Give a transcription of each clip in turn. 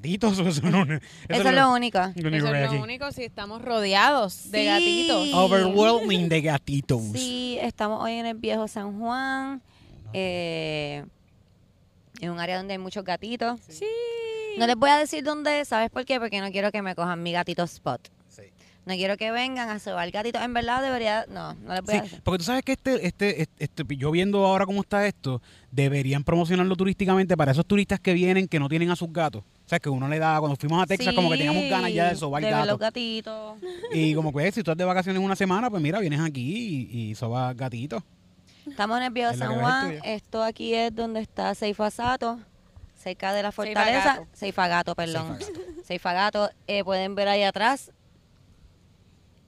Gatitos, eso, no, eso Eso es lo único. lo único Eso es aquí. lo único si estamos rodeados de Sí. gatitos. Overwhelming de gatitos. Sí, estamos hoy en el viejo San Juan, eh, en un área donde hay muchos gatitos. Sí. No les voy a decir dónde, ¿sabes por qué? Porque no quiero que me cojan mi gatito spot. Sí. No quiero que vengan a sobar gatitos. En verdad debería, no, no les voy a decir. porque tú sabes que este, este, este, este- yo viendo ahora cómo está esto, deberían promocionarlo turísticamente para esos turistas que vienen que no tienen a sus gatos. O sea, que uno le da, cuando fuimos a Texas, como que teníamos ganas ya de sobar de los gatitos. Y como que si tú estás de vacaciones una semana, pues mira, vienes aquí y, y sobas gatitos. Estamos en el viejo San Juan. Esto aquí es donde está Seifasato, cerca de la fortaleza. Seifagato. Perdón. Seifagato. Eh, pueden ver ahí atrás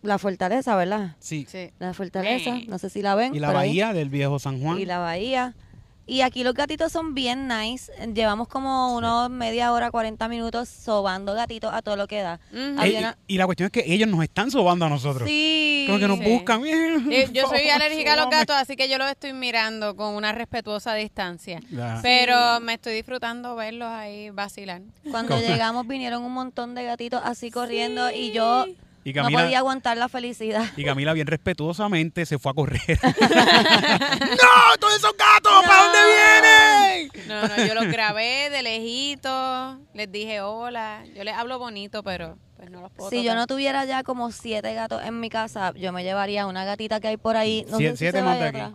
la fortaleza, ¿verdad? Sí. Sí. La fortaleza, no sé si la ven. Y la ahí. bahía del viejo San Juan. Y la bahía. Y aquí los gatitos son bien nice. Llevamos como unos media hora, 40 minutos sobando gatitos a todo lo que da. Eh, Había una- y, y la cuestión es que ellos nos están sobando a nosotros. Sí. Como que nos Sí. buscan. Eh, Yo soy alérgica a los gatos, así que yo los estoy mirando con una respetuosa distancia. Ya. Pero me estoy disfrutando verlos ahí vacilar. Cuando llegamos vinieron un montón de gatitos así corriendo y yo Y no podía aguantar la felicidad. y Camila bien respetuosamente se fue a correr. ¡No! ¡Todos esos gatos! ¿Para dónde vienen? No, no, yo los grabé de lejito, les dije hola. Yo les hablo bonito, pero pues no los puedo Si yo no tuviera ya como siete gatos en mi casa, yo me llevaría una gatita que hay por ahí. No Sie- sé si siete se aquí. atrás.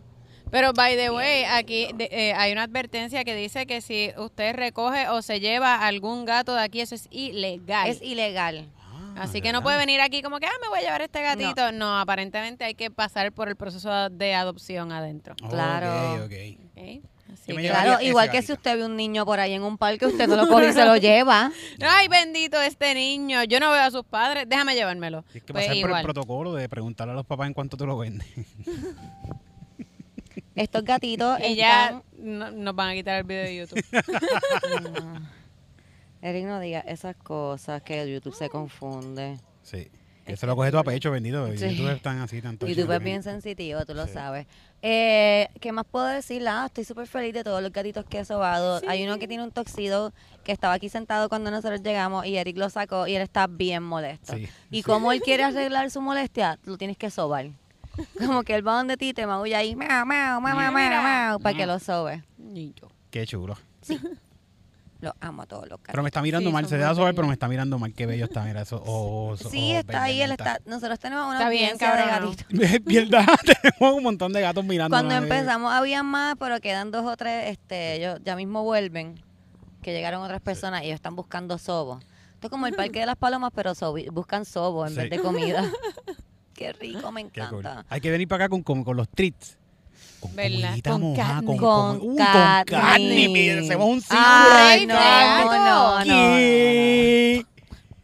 Pero, by the way, aquí de- eh, hay una advertencia que dice que si usted recoge o se lleva algún gato de aquí, eso es ilegal. Es ilegal. Así que no puede venir aquí como que, ah, me voy a llevar este gatito. No, aparentemente hay que pasar por el proceso de adopción adentro. Claro. Ok, ok. ¿ok? Así Yo me que- llevaría Claro, ese igual que gatito. si usted ve un niño por ahí en un parque, usted no lo coge y se lo lleva. Ay, bendito este niño. Yo no veo a sus padres. Déjame llevármelo. Tienes que Pues pasar por el igual. protocolo de preguntarle a los papás en cuánto te lo venden. Estos gatitos Y ya están... no- nos van a quitar el video de YouTube. Eric, no diga esas cosas que YouTube se confunde. Sí. Que se lo coge todo a pecho, bendito. Sí. YouTube están así tanto. YouTube es bien sensitivo, tú lo sabes. Eh, ¿Qué más puedo decir? Ah, estoy súper feliz de todos los gatitos que he sobado. Hay uno que tiene un toxido que estaba aquí sentado cuando nosotros llegamos y Eric lo sacó y él está bien molesto. Sí, y sí. como él quiere arreglar su molestia, lo tienes que sobar. Como que él va donde ti, te maulla ahí, mau, mau, mau, mau, mau, para que lo sobe. Niño. Qué chulo. Lo amo a todos los Pero me está mirando Sí, mal. Se saber, bellos. pero me está mirando mal. Qué bello está. Mira eso. Oh, Sí, oh, está ahí, él está. Nosotros tenemos una Está bien, audiencia de cabrón. gatitos. Mierda, tenemos un montón de gatos mirando. Cuando empezamos había más, pero quedan dos o tres, este, ellos ya mismo vuelven, que llegaron otras personas y ellos están buscando sobo. Esto es como el parque de las palomas, pero sobi- buscan sobo en Sí. vez de comida. Qué rico, me cool. encanta. Hay que venir para acá con, con, con los treats. Con ¿Verdad? comidita Con mojada, con, Con uy, catnip. con. Mira, Hacemos un círculo Ay, de no, no, no, no.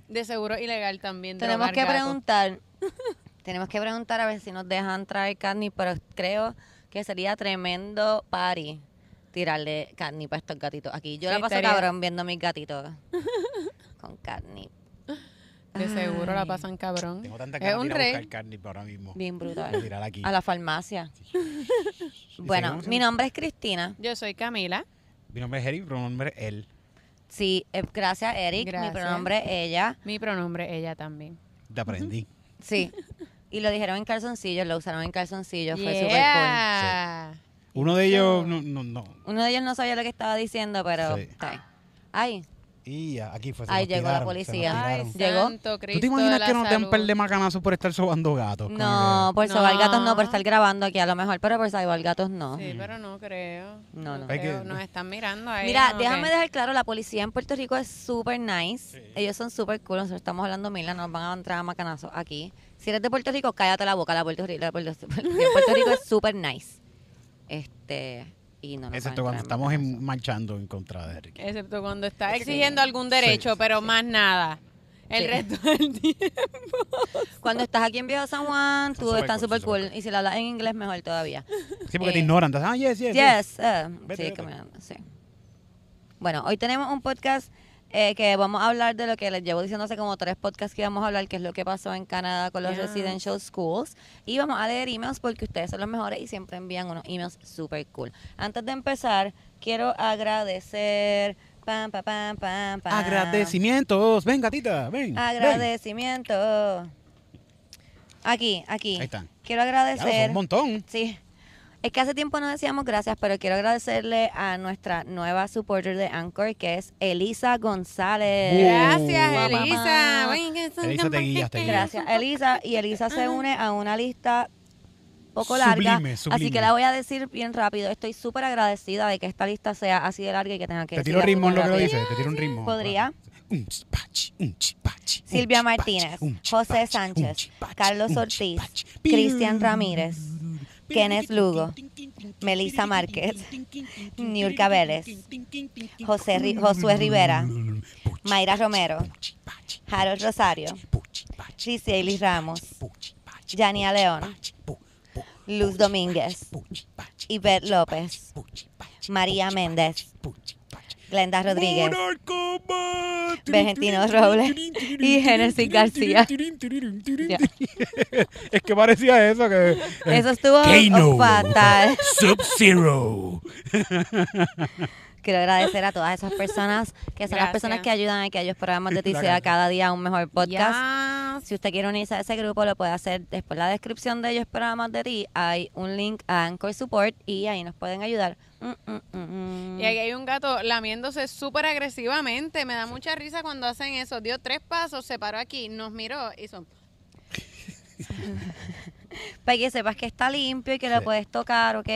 De seguro ilegal también. Tenemos que preguntar, tenemos que preguntar a ver si nos dejan traer catnip, pero creo que sería tremendo party tirarle catnip a estos gatitos aquí. Yo Sí, la paso estaría- cabrón viendo a mis gatitos con catnip. De seguro la pasan cabrón. Tengo tanta Es ganas un de ir a buscar rey. catnip ahora mismo. Bien brutal. aquí. A la farmacia. Bueno, seguimos? mi nombre es Cristina. Yo soy Camila. Mi nombre es Eric, mi pronombre es él. Sí, eh, gracias Eric. Gracias. Mi pronombre es ella. Mi pronombre ella también. Te aprendí. Sí. Y lo dijeron en calzoncillos, lo usaron en calzoncillos. Fue súper cool. Yeah. Uno de ellos, no, no, no. Uno de ellos no sabía lo que estaba diciendo, pero... Sí. está ahí. Ay, Y ya, aquí fue. Ahí llegó la policía. Ay. Llegó. santo ¿Tú te imaginas que nos den un par de macanazos por estar sobando gatos? No, por No. sobar gatos no, por estar grabando aquí a lo mejor, pero por sobar gatos no. Sí, pero no creo. No, no. Creo. que- Nos están mirando ahí. Mira, ¿no? déjame dejar claro, la policía en Puerto Rico es súper nice. Ellos son súper cool. Nosotros estamos hablando mil, nos van a entrar a macanazos aquí. Si eres de Puerto Rico, cállate la boca. La Puerto Rico, la Puerto, Puerto Rico es súper nice. Este, y no Excepto cuando estamos en- marchando en contra de Eric. Excepto cuando está Sí. exigiendo algún derecho, Sí, pero más nada. El Sí. resto del tiempo. Cuando estás aquí en Viejo San Juan, tú estás cool, súper cool. cool. Y si la hablas en inglés, mejor todavía. Sí, porque te Eh, ignoran. Entonces, ah, yes, yes. yes. Yes, eh, Vete, sí, vete. caminando, sí. Bueno, hoy tenemos un podcast eh, que vamos a hablar de lo que les llevo diciendo hace como tres podcasts que íbamos a hablar, que es lo que pasó en Canadá con los residential schools. Y vamos a leer emails porque ustedes son los mejores y siempre envían unos emails super cool. Antes de empezar, quiero agradecer... Pam, pam, pam, pam, pam. Agradecimientos. Ven, gatita, ven. ven. Agradecimiento. Aquí, aquí. Ahí están. Quiero son agradecer. un montón. Sí. Es que hace tiempo no decíamos gracias, pero quiero agradecerle a nuestra nueva supporter de Anchor, que es Elisa González. Gracias, Uh, Elisa. mamá. Elisa, te guías, te guías. Gracias, Elisa. Y Elisa se une a una lista poco larga. Sublime, Así que la voy a decir bien rápido. Estoy súper agradecida de que esta lista sea así de larga y que tenga que Te tiro ritmo en lo que lo rápido. dice. Te tiro un ritmo. ¿Podría? Un un un Silvia Martínez, un José Sánchez, un Carlos un Ortiz. Cristian Ramírez, Kenneth Lugo, Melissa Márquez, Niurka Vélez, José Ri- Josué Rivera, Mayra Romero, Harold Rosario, Giseli Ramos, Yania León, Luz Domínguez, Ivette López, María Méndez, Glenda Rodríguez, Bejentino Robles y Genesis García. Ya. Es que parecía eso que... Eso estuvo Kano. fatal. Sub-Zero. Quiero agradecer a todas esas personas que son las personas que ayudan a que ellos programas de ti sea cada día un mejor podcast. Yes. Si usted quiere unirse a ese grupo, lo puede hacer después de la descripción de ellos programas de ti. Hay un link a Anchor Support y ahí nos pueden ayudar. Mm, mm, mm. Y aquí hay un gato lamiéndose súper agresivamente. Me da mucha risa cuando hacen eso. Dio tres pasos, se paró aquí, nos miró y son... Para que sepas que está limpio y que lo Sí. puedes tocar, ¿ok?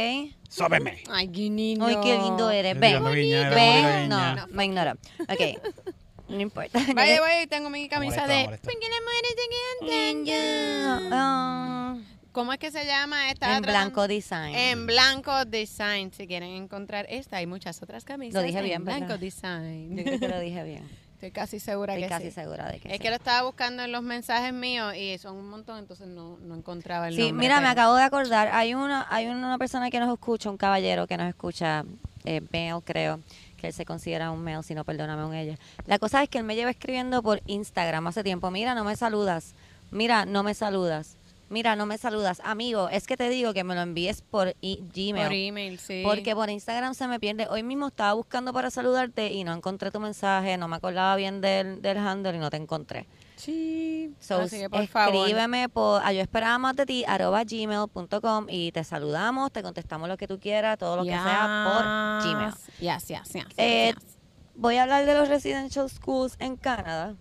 Sóbeme. Ay, qué lindo. Ay, qué lindo eres. Ven, era ven. No, me ignora. Ok, no importa. Vaya, vaya, tengo mi camisa molesta, de... molesta. ¿Por qué las mujeres se quedan tan- Ah, ¿Cómo es que se llama? Estaba en blanco design. En Blanco Design. Si quieren encontrar esta, hay muchas otras camisas. Lo dije en bien, ¿verdad? Blanco Yo Design. creo que lo dije bien. Estoy casi segura Estoy que casi sí. segura de que Es sí. que lo estaba buscando en los mensajes míos y son un montón, entonces no, no encontraba el Sí, nombre. mira, me acabo de acordar. Hay una, hay una persona que nos escucha, un caballero que nos escucha, eh, male, creo, que él se considera un male, si no, perdóname, un ella. La cosa es que él me lleva escribiendo por Instagram hace tiempo. Mira, no me saludas. Mira, no me saludas. Mira, no me saludas. Amigo, es que te digo que me lo envíes por i- Gmail. Por email, sí. Porque por Instagram se me pierde. Hoy mismo estaba buscando para saludarte y no encontré tu mensaje, no me acordaba bien del, del handle y no te encontré. Sí. So, Así que por favor. escríbeme por a yo esperaba más de ti arroba gmail.com y te saludamos, te contestamos lo que tú quieras, todo lo que sea por Gmail. Yes, yes, Eh, yes. Voy a hablar de los residential schools en Canadá.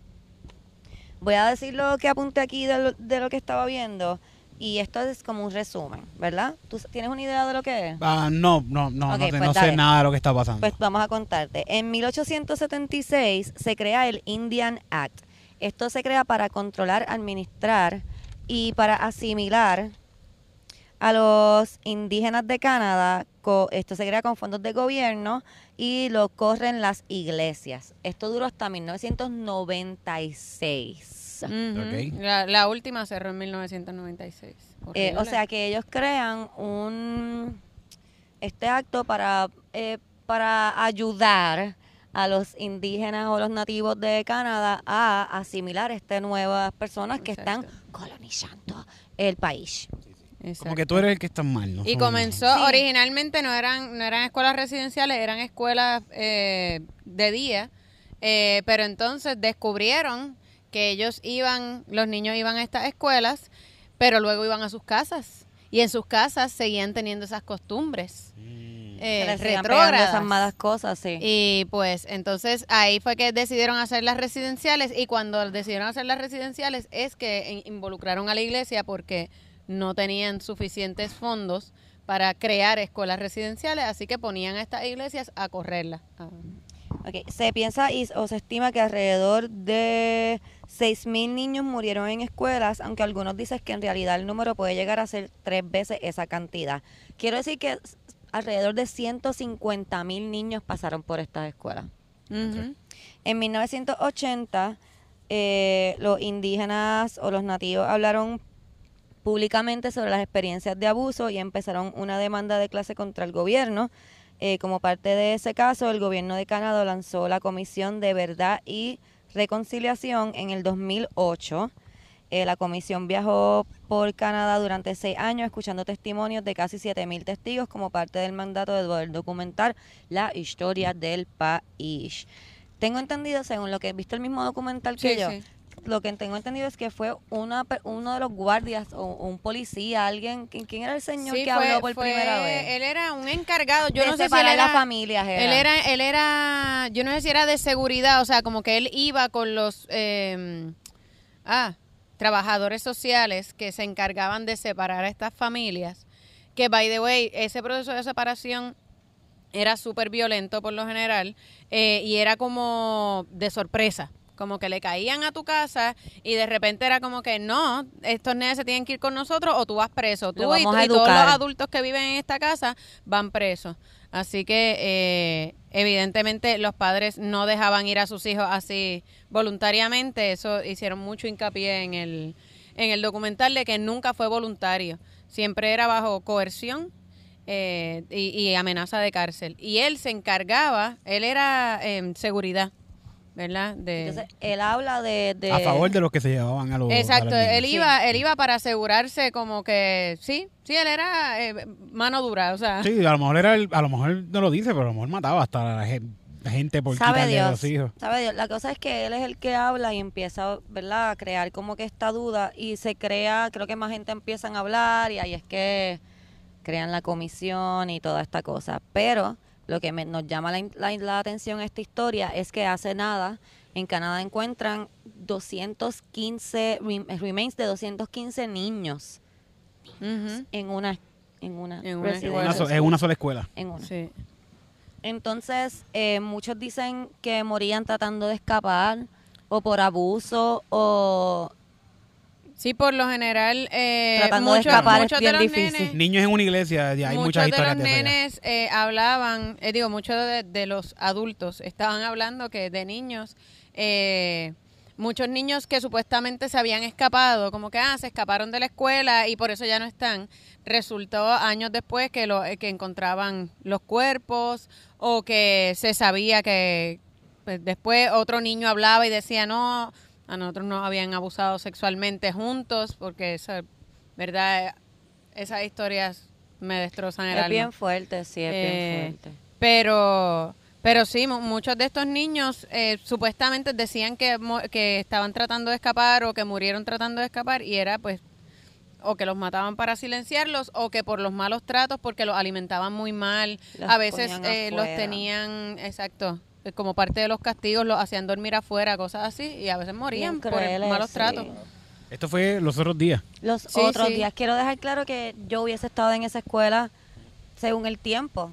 Voy a decir lo que apunté aquí de lo, de lo que estaba viendo y esto es como un resumen, ¿verdad? ¿Tú tienes una idea de lo que es? Ah, no, no, no, no, sé, pues no sé nada de lo que está pasando. Pues vamos a contarte. En 1876 se crea el Indian Act. Esto se crea para controlar, administrar y para asimilar a los indígenas de Canadá. Co- Esto se crea con fondos de gobierno y lo corren las iglesias. Esto duró hasta 1996. Ujú. Ok. la, la última cerró en 1996. Eh, o sea que ellos crean un este acto para eh, para ayudar a los indígenas o los nativos de Canadá a asimilar estas nuevas personas que están colonizando el país. Como que tú eres el que está mal, ¿no? Y comenzó, Sí. originalmente no eran, no eran escuelas residenciales, eran escuelas eh, de día, eh, pero entonces descubrieron que ellos iban, los niños iban a estas escuelas, pero luego iban a sus casas. Y en sus casas seguían teniendo esas costumbres eh, pegando retrógradas. esas malas cosas, sí. Y pues entonces ahí fue que decidieron hacer las residenciales y cuando decidieron hacer las residenciales es que in- involucraron a la iglesia porque no tenían suficientes fondos para crear escuelas residenciales, así que ponían a estas iglesias a correrlas. Ah. Ok, Se piensa y, o se estima que alrededor de 6.000 niños murieron en escuelas, aunque algunos dicen que en realidad el número puede llegar a ser tres veces esa cantidad. Quiero decir que alrededor de 150.000 niños pasaron por estas escuelas. Ujú. En 1980, eh, los indígenas o los nativos hablaron públicamente sobre las experiencias de abuso y empezaron una demanda de clase contra el gobierno. Eh, como parte de ese caso, el gobierno de Canadá lanzó la Comisión de Verdad y Reconciliación en el 2008. Eh, la comisión viajó por Canadá durante seis años escuchando testimonios de casi 7.000 testigos como parte del mandato de poder documentar la historia del país. Tengo entendido, según lo que he visto el mismo documental que Sí, yo, sí. Lo que tengo entendido es que fue una, uno de los guardias o un policía, alguien, ¿quién, quién era el señor Sí, que fue- habló por fue- primera vez? Él era un encargado. Yo de no sé si él era, las familias. él era, él era, yo no sé si era de seguridad, o sea, como que él iba con los, eh, ah, trabajadores sociales que se encargaban de separar a estas familias. Que, by the way, ese proceso de separación era súper violento por lo general eh, y era como de sorpresa. Como que le caían a tu casa y de repente era como que no, estos nenes se tienen que ir con nosotros o tú vas preso. Tú y, y todos los adultos que viven en esta casa van presos. Así que eh, evidentemente los padres no dejaban ir a sus hijos así voluntariamente. Eso hicieron mucho hincapié en el, en el documental de que nunca fue voluntario. Siempre era bajo coerción eh, y, y amenaza de cárcel. Y él se encargaba, él era eh, seguridad, ¿verdad? De, Entonces, él habla de... de A favor de los que se llevaban a los. a Exacto, él Sí. iba, él iba para asegurarse como que sí, sí, él era eh, mano dura, o sea, Sí, a lo mejor era el- a lo mejor no lo dice, pero a lo mejor mataba hasta a la gen- la gente por Sabe Dios, los hijos. sabe Dios. La cosa es que él es el que habla y empieza, ¿verdad? A crear como que esta duda y se crea, creo que más gente empiezan a hablar y ahí es que crean la comisión y toda esta cosa. Pero lo que me- nos llama la, la- la atención esta historia es que hace nada en Canadá encuentran 215 rem- remains de 215 niños ujú, en una en una, En una so- sola escuela. En una. sí. Entonces, eh, muchos dicen que morían tratando de escapar o por abuso o Sí, por lo general, eh, Tratando de muchos, escapar es muchos bien de los difícil. nenes, Niños en una iglesia, ya hay muchos muchas de historias los de ya. nenes eh, hablaban, eh, digo, muchos de, de los adultos estaban hablando que de niños, eh, muchos niños que supuestamente se habían escapado, como que ah, se escaparon de la escuela y por eso ya no están. Resultó años después que, lo, que encontraban los cuerpos o que se sabía que pues, después otro niño hablaba y decía no, a nosotros nos habían abusado sexualmente juntos porque esa, verdad, esas historias me destrozan el es alma. bien fuerte, sí, es Eh, bien fuerte. Pero, pero sí, mu- muchos de estos niños eh, supuestamente decían que, que estaban tratando de escapar o que murieron tratando de escapar y era pues o que los mataban para silenciarlos o que por los malos tratos porque los alimentaban muy mal. Los a veces eh, los tenían, exacto, eh, como parte de los castigos los hacían dormir afuera, cosas así y a veces morían Bien por el- crueles, malos sí. tratos. Esto fue los otros días. Los Sí, otros sí. días, quiero dejar claro que yo hubiese estado en esa escuela según el tiempo.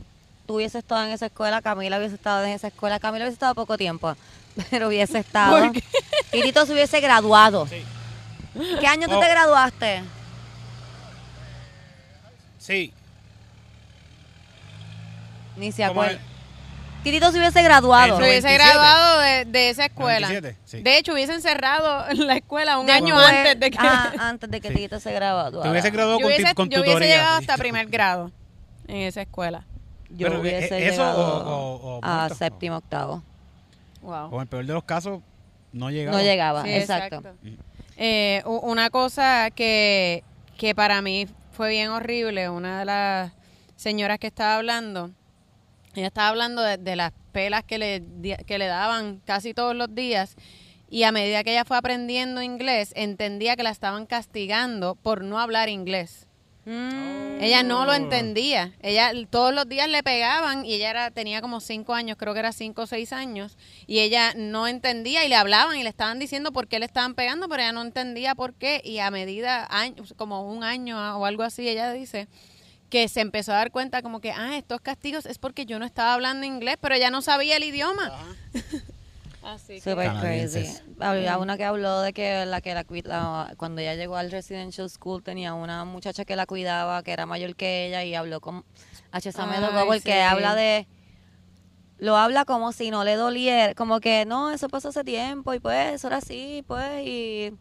Tú hubieses estado en esa escuela, Camila hubiese estado en esa escuela, Camila hubiese estado poco tiempo, pero hubiese estado. ¿Por qué? Tirito se hubiese graduado. ¿Qué año tú Oh. te graduaste? Sí. Ni se ¿Cómo acuerda. Es? Tirito se hubiese graduado. Se hubiese 97. graduado de, de esa escuela. 97, sí. De hecho, hubiesen cerrado la escuela un año antes de que... ah, antes de que Sí. Tirito se graduara. Te hubiese graduado yo con, hubiese, con yo hubiese llegado hasta primer grado en esa escuela. Yo Pero, hubiese ¿e- eso llegado o- o- o a muerto? séptimo, octavo. Wow. O en el peor de los casos, no llegaba. No llegaba, Sí, exacto. Eh, u- una cosa que, que para mí fue bien horrible, una de las señoras que estaba hablando, ella estaba hablando de, de las pelas que le, que le daban casi todos los días y a medida que ella fue aprendiendo inglés, entendía que la estaban castigando por no hablar inglés. Mm. Ella no lo entendía. Ella todos los días le pegaban y ella era tenía como cinco años, creo que era cinco o seis años, y ella no entendía y le hablaban y le estaban diciendo por qué le estaban pegando, pero ella no entendía por qué y a medida como un año o algo así, ella dice que se empezó a dar cuenta como que ah estos castigos es porque yo no estaba hablando inglés, pero ella no sabía el idioma. Así que Super crazy. Había una que habló de que la que la, la- cuando ella llegó al residential school tenía una muchacha que la cuidaba que era mayor que ella y habló con H. tocó porque sí. habla de lo habla como si no le doliera, como que no, eso pasó hace tiempo y pues eso era así, pues y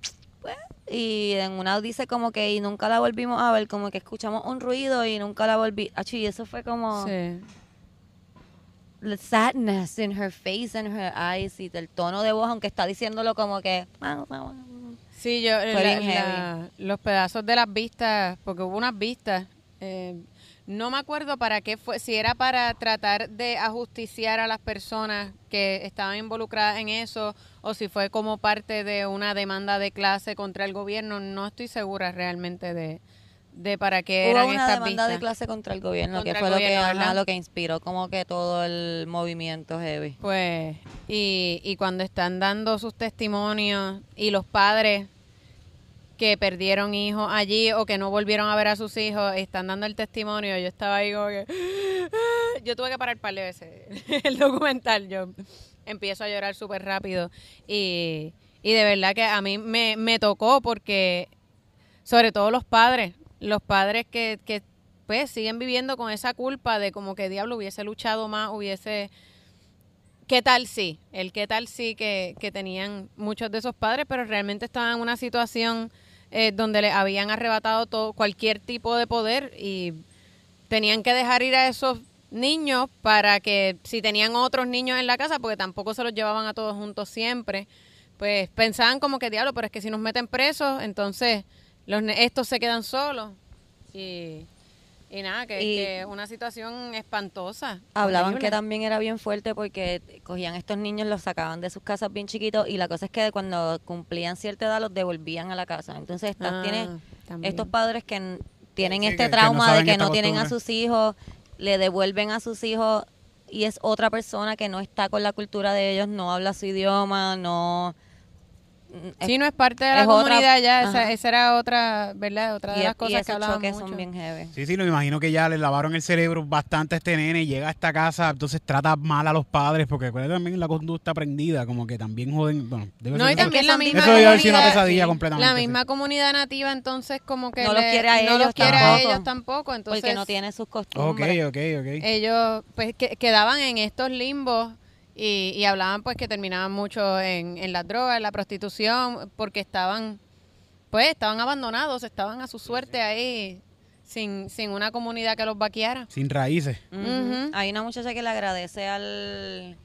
pues y en una dice como que y nunca la volvimos a ver, como que escuchamos un ruido y nunca la volví. Achi, y eso fue como sí. the sadness in her face and her eyes y del tono de voz, aunque está diciéndolo como que... Sí, yo, la- la- los pedazos de las vistas, porque hubo unas vistas, eh, no me acuerdo para qué fue, si era para tratar de ajusticiar a las personas que estaban involucradas en eso o si fue como parte de una demanda de clase contra el gobierno, no estoy segura realmente de, de para qué eran Hubo una estas demanda de clase contra el gobierno, Contra que fue lo, que, lo que inspiró como que todo el movimiento heavy. Pues, y, y cuando están dando sus testimonios y los padres que perdieron hijos allí o que no volvieron a ver a sus hijos están dando el testimonio, yo estaba ahí como que... Yo tuve que parar par de veces el documental, yo empiezo a llorar súper rápido. Y, y de verdad que a mí me, me tocó porque sobre todo los padres, los padres que, que pues siguen viviendo con esa culpa de como que diablo hubiese luchado más, hubiese... ¿Qué tal sí? El qué tal sí que, que tenían muchos de esos padres, pero realmente estaban en una situación eh, donde le habían arrebatado todo, cualquier tipo de poder y tenían que dejar ir a esos niños para que si tenían otros niños en la casa, porque tampoco se los llevaban a todos juntos siempre, pues pensaban como que diablo, pero es que si nos meten presos, entonces los estos se quedan solos. Y, y nada, que Y- que una situación espantosa. Hablaban horrible. que también era bien fuerte porque cogían estos niños, los sacaban de sus casas bien chiquitos y la cosa es que cuando cumplían cierta edad los devolvían a la casa. Entonces estas Ah, tienes también. estos padres que tienen Sí, este que- que no trauma de que no tienen a sus hijos, le devuelven a sus hijos y es otra persona que no está con la cultura de ellos, no habla su idioma, no... mm, Sí, no es parte de la es otra- comunidad ya, esa, esa era otra, ¿verdad? Otra y, de las y cosas que esos hablaban choques mucho. son bien heavy. Sí, sí, lo imagino que ya le lavaron el cerebro bastante a este nene y llega a esta casa, entonces trata mal a los padres, porque acuérdate también la conducta aprendida, como que también joden, bueno, debe No, ser y también la misma Eso debe haber sido una pesadilla sí. completamente. La sí. misma comunidad nativa entonces como que No los quiere a no ellos los quiere a tampoco. ellos tampoco, entonces porque no tiene sus Ok, costumbres. ok, ok. ellos pues que, quedaban en estos limbos y, y hablaban pues que terminaban mucho en, en las drogas, en la prostitución, porque estaban pues estaban abandonados, estaban a su suerte ahí sin, sin una comunidad que los vaqueara. Sin raíces. Ujú. Hay una muchacha que le agradece al,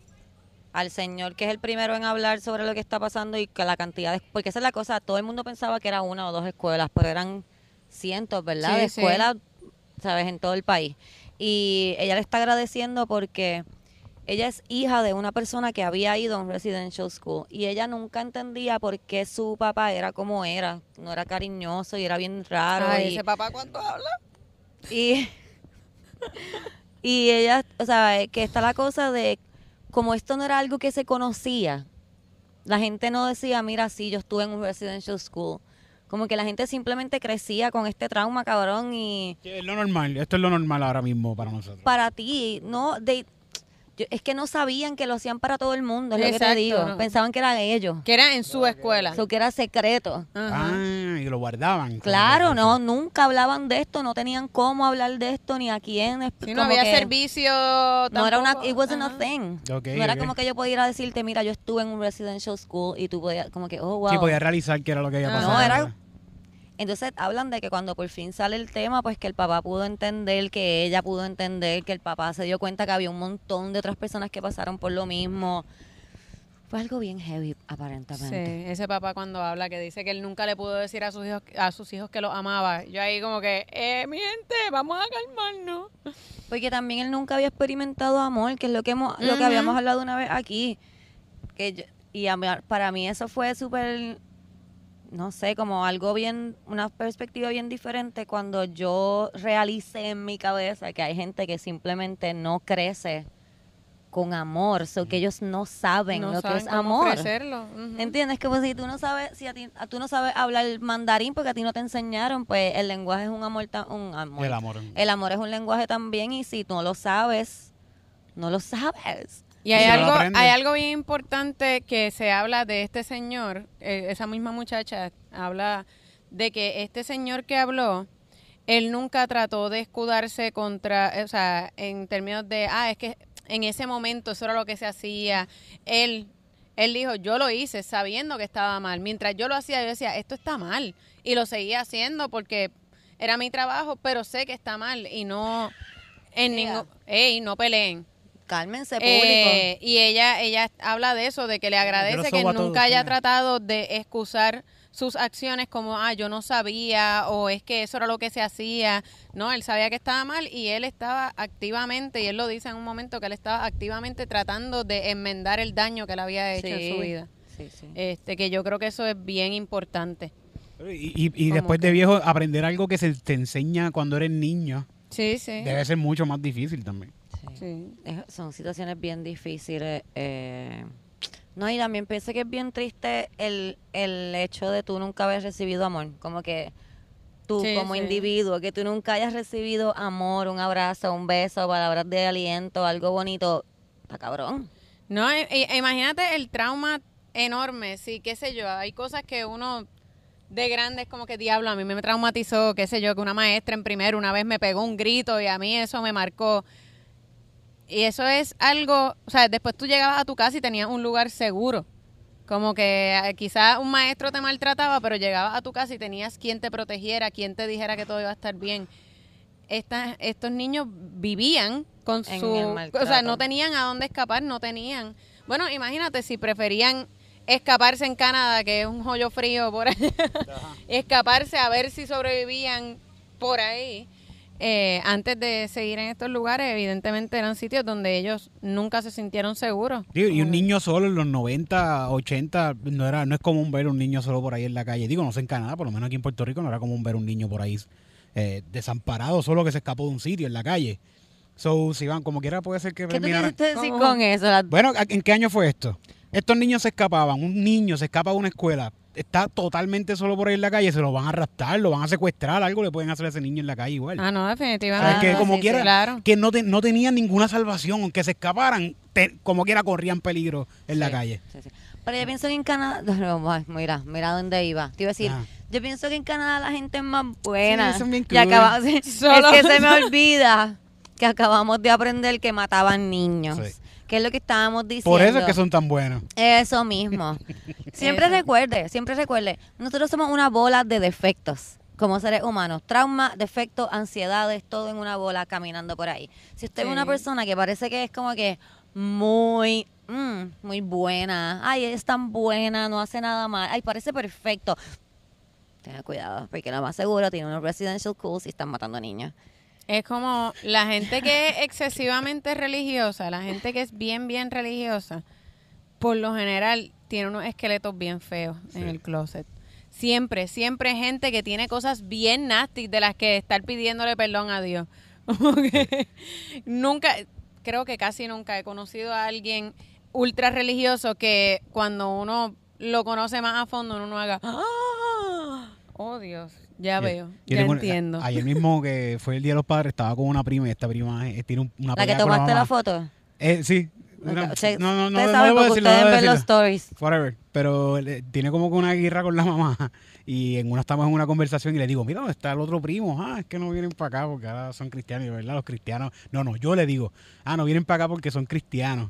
al señor que es el primero en hablar sobre lo que está pasando y que la cantidad de... Porque esa es la cosa, todo el mundo pensaba que era una o dos escuelas, pero eran cientos, ¿verdad? Sí, de sí. escuelas, ¿sabes? En todo el país. Y ella le está agradeciendo porque ella es hija de una persona que había ido a un residential school y ella nunca entendía por qué su papá era como era, no era cariñoso y era bien raro. Ay, y, ese papá cuánto habla. y, y ella, o sea, que está la cosa de, como esto no era algo que se conocía, la gente no decía, mira, sí, yo estuve en un residential school. Como que la gente simplemente crecía con este trauma, cabrón, y Es lo normal, esto es lo normal ahora mismo para nosotros. para ti, no, de, yo- es que no sabían que lo hacían para todo el mundo, es lo que te digo. no. Pensaban que eran ellos, Que era en su escuela. eso que era secreto. Ajá. Ah, y lo guardaban. Claro, no, nunca hablaban de esto, no tenían cómo hablar de esto ni a quién. Sí, no había que- servicio No era una, it wasn't Ajá. a thing. No era como que yo podía ir a decirte, mira, yo estuve en un residential school y tú podías, como que, oh, wow. Sí, podía realizar que era lo que había Ah. pasado. No, era- Entonces hablan de que cuando por fin sale el tema, pues que el papá pudo entender, que ella pudo entender, que el papá se dio cuenta que había un montón de otras personas que pasaron por lo mismo. Fue algo bien heavy, Sí, aparentemente. ese papá cuando habla que dice que él nunca le pudo decir a sus hijos a sus hijos que los amaba. Yo ahí como que, eh, mi gente, vamos a calmarnos. Porque también él nunca había experimentado amor, que es lo que hemos, lo que habíamos hablado una vez aquí. Que yo- y a mí- para mí eso fue súper, no sé, como algo bien, una perspectiva bien diferente cuando yo realicé en mi cabeza que hay gente que simplemente no crece con amor, o que ellos no saben no lo que es cómo amor. ofrecerlo. Ujú. ¿Entiendes? Como si tú no sabes, si a ti, a tú no sabes hablar mandarín porque a ti no te enseñaron, pues el lenguaje es un amor, ta- un amor. El amor. El amor es un lenguaje también y si tú no lo sabes, no lo sabes. Y hay algo, hay algo bien importante que se habla de este señor, eh, esa misma muchacha habla de que este señor que habló, él nunca trató de escudarse contra, eh, o sea, en términos de, ah, es que en ese momento eso era lo que se hacía. Él, él dijo, yo lo hice sabiendo que estaba mal. Mientras yo lo hacía, yo decía, esto está mal. Y lo seguía haciendo porque era mi trabajo, pero sé que está mal y no, en Yeah. ningún, ey, no peleen. Cálmense, público. Eh, y ella ella habla de eso, de que le agradece que todos, nunca haya tratado de excusar sus acciones como, ah, yo no sabía, o es que eso era lo que se hacía. No, él sabía que estaba mal y él estaba activamente, y él lo dice en un momento, que él estaba activamente tratando de enmendar el daño que le había hecho en su vida. Sí, sí. Este, que yo creo que eso es bien importante. Y, y- después de viejo, aprender algo que se te enseña cuando eres niño Sí, sí. debe ser mucho más difícil también. Sí. Sí. Es- son situaciones bien difíciles. eh, no, y también pienso que es bien triste el, el hecho de tú nunca haber recibido amor. Como que tú Sí, como sí. individuo, que tú nunca hayas recibido amor, un abrazo, un beso, palabras de aliento, algo bonito. Está cabrón. No, e- e- imagínate el trauma enorme, sí, qué sé yo, hay cosas que uno de grande es como que diablo, a mí me traumatizó, qué sé yo, que una maestra en primero una vez me pegó un grito y a mí eso me marcó. Y eso es algo, o sea, después tú llegabas a tu casa y tenías un lugar seguro. Como que eh, quizás un maestro te maltrataba, pero llegabas a tu casa y tenías quien te protegiera, quien te dijera que todo iba a estar bien. Estas, estos niños vivían con En su... el O sea, no tenían a dónde escapar, no tenían... Bueno, imagínate si preferían escaparse en Canadá, que es un joyo frío por ahí, escaparse a ver si sobrevivían por ahí. Eh, antes de seguir en estos lugares, evidentemente eran sitios donde ellos nunca se sintieron seguros. Digo, y un niño solo en los 90, 80, no era no es común ver un niño solo por ahí en la calle. Digo, no sé en Canadá, por lo menos aquí en Puerto Rico no era común ver un niño por ahí eh, desamparado, solo que se escapó de un sitio en la calle. So, si van como quiera puede ser que ¿Qué tú decir con eso? La- Bueno, ¿en qué año fue esto? Estos niños se escapaban, un niño se escapa de una escuela, está totalmente solo por ahí en la calle, se lo van a arrastrar, lo van a secuestrar, algo le pueden hacer a ese niño en la calle igual. Ah, no, O sea, definitivamente. que Ah, como sí, quiera, sí. Claro. que no, te- no tenían ninguna salvación, aunque se escaparan, te- como quiera corrían peligro en la calle. sí, sí. Pero yo pienso que en Canadá, no, mira, mira dónde iba. Te iba a decir, Ajá. yo pienso que en Canadá la gente es más buena. Y acaba- Es que se me olvida que acabamos de aprender que mataban niños. Que es lo que estábamos diciendo. Por eso es que son tan buenos. Eso mismo. Siempre Eso. recuerde, siempre recuerde, nosotros somos una bola de defectos como seres humanos. Trauma, defectos, ansiedades, todo en una bola caminando por ahí. Si usted Sí. ve una persona que parece que es como que muy, mm, muy buena, ay, es tan buena, no hace nada mal, ay, parece perfecto. Tenga cuidado, porque lo más seguro tiene unos residential schools y están matando niños. Es como la gente que es excesivamente religiosa, la gente que es bien, bien religiosa, por lo general tiene unos esqueletos bien feos en el closet. Siempre, siempre gente que tiene cosas bien nasty de las que estar pidiéndole perdón a Dios. Nunca, creo que casi nunca he conocido a alguien ultra religioso que cuando uno lo conoce más a fondo uno no haga, ¡Ah! oh Dios, ya veo, Yo ya tengo entiendo. Ayer mismo que fue el Día de los Padres, estaba con una prima y esta prima eh, tiene un- una La que tomaste la foto. Eh, sí. Una- no, no, no, ustedes no saben porque decirlo, ustedes ven los stories. Whatever. Pero eh, tiene como que una guerra con la mamá. Y en una estamos en una conversación y le digo, mira, ¿dónde está el otro primo? Ah, es que no vienen para acá porque ahora son cristianos. Y verdad, los cristianos. No, no, yo le digo, ah, no vienen para acá porque son cristianos.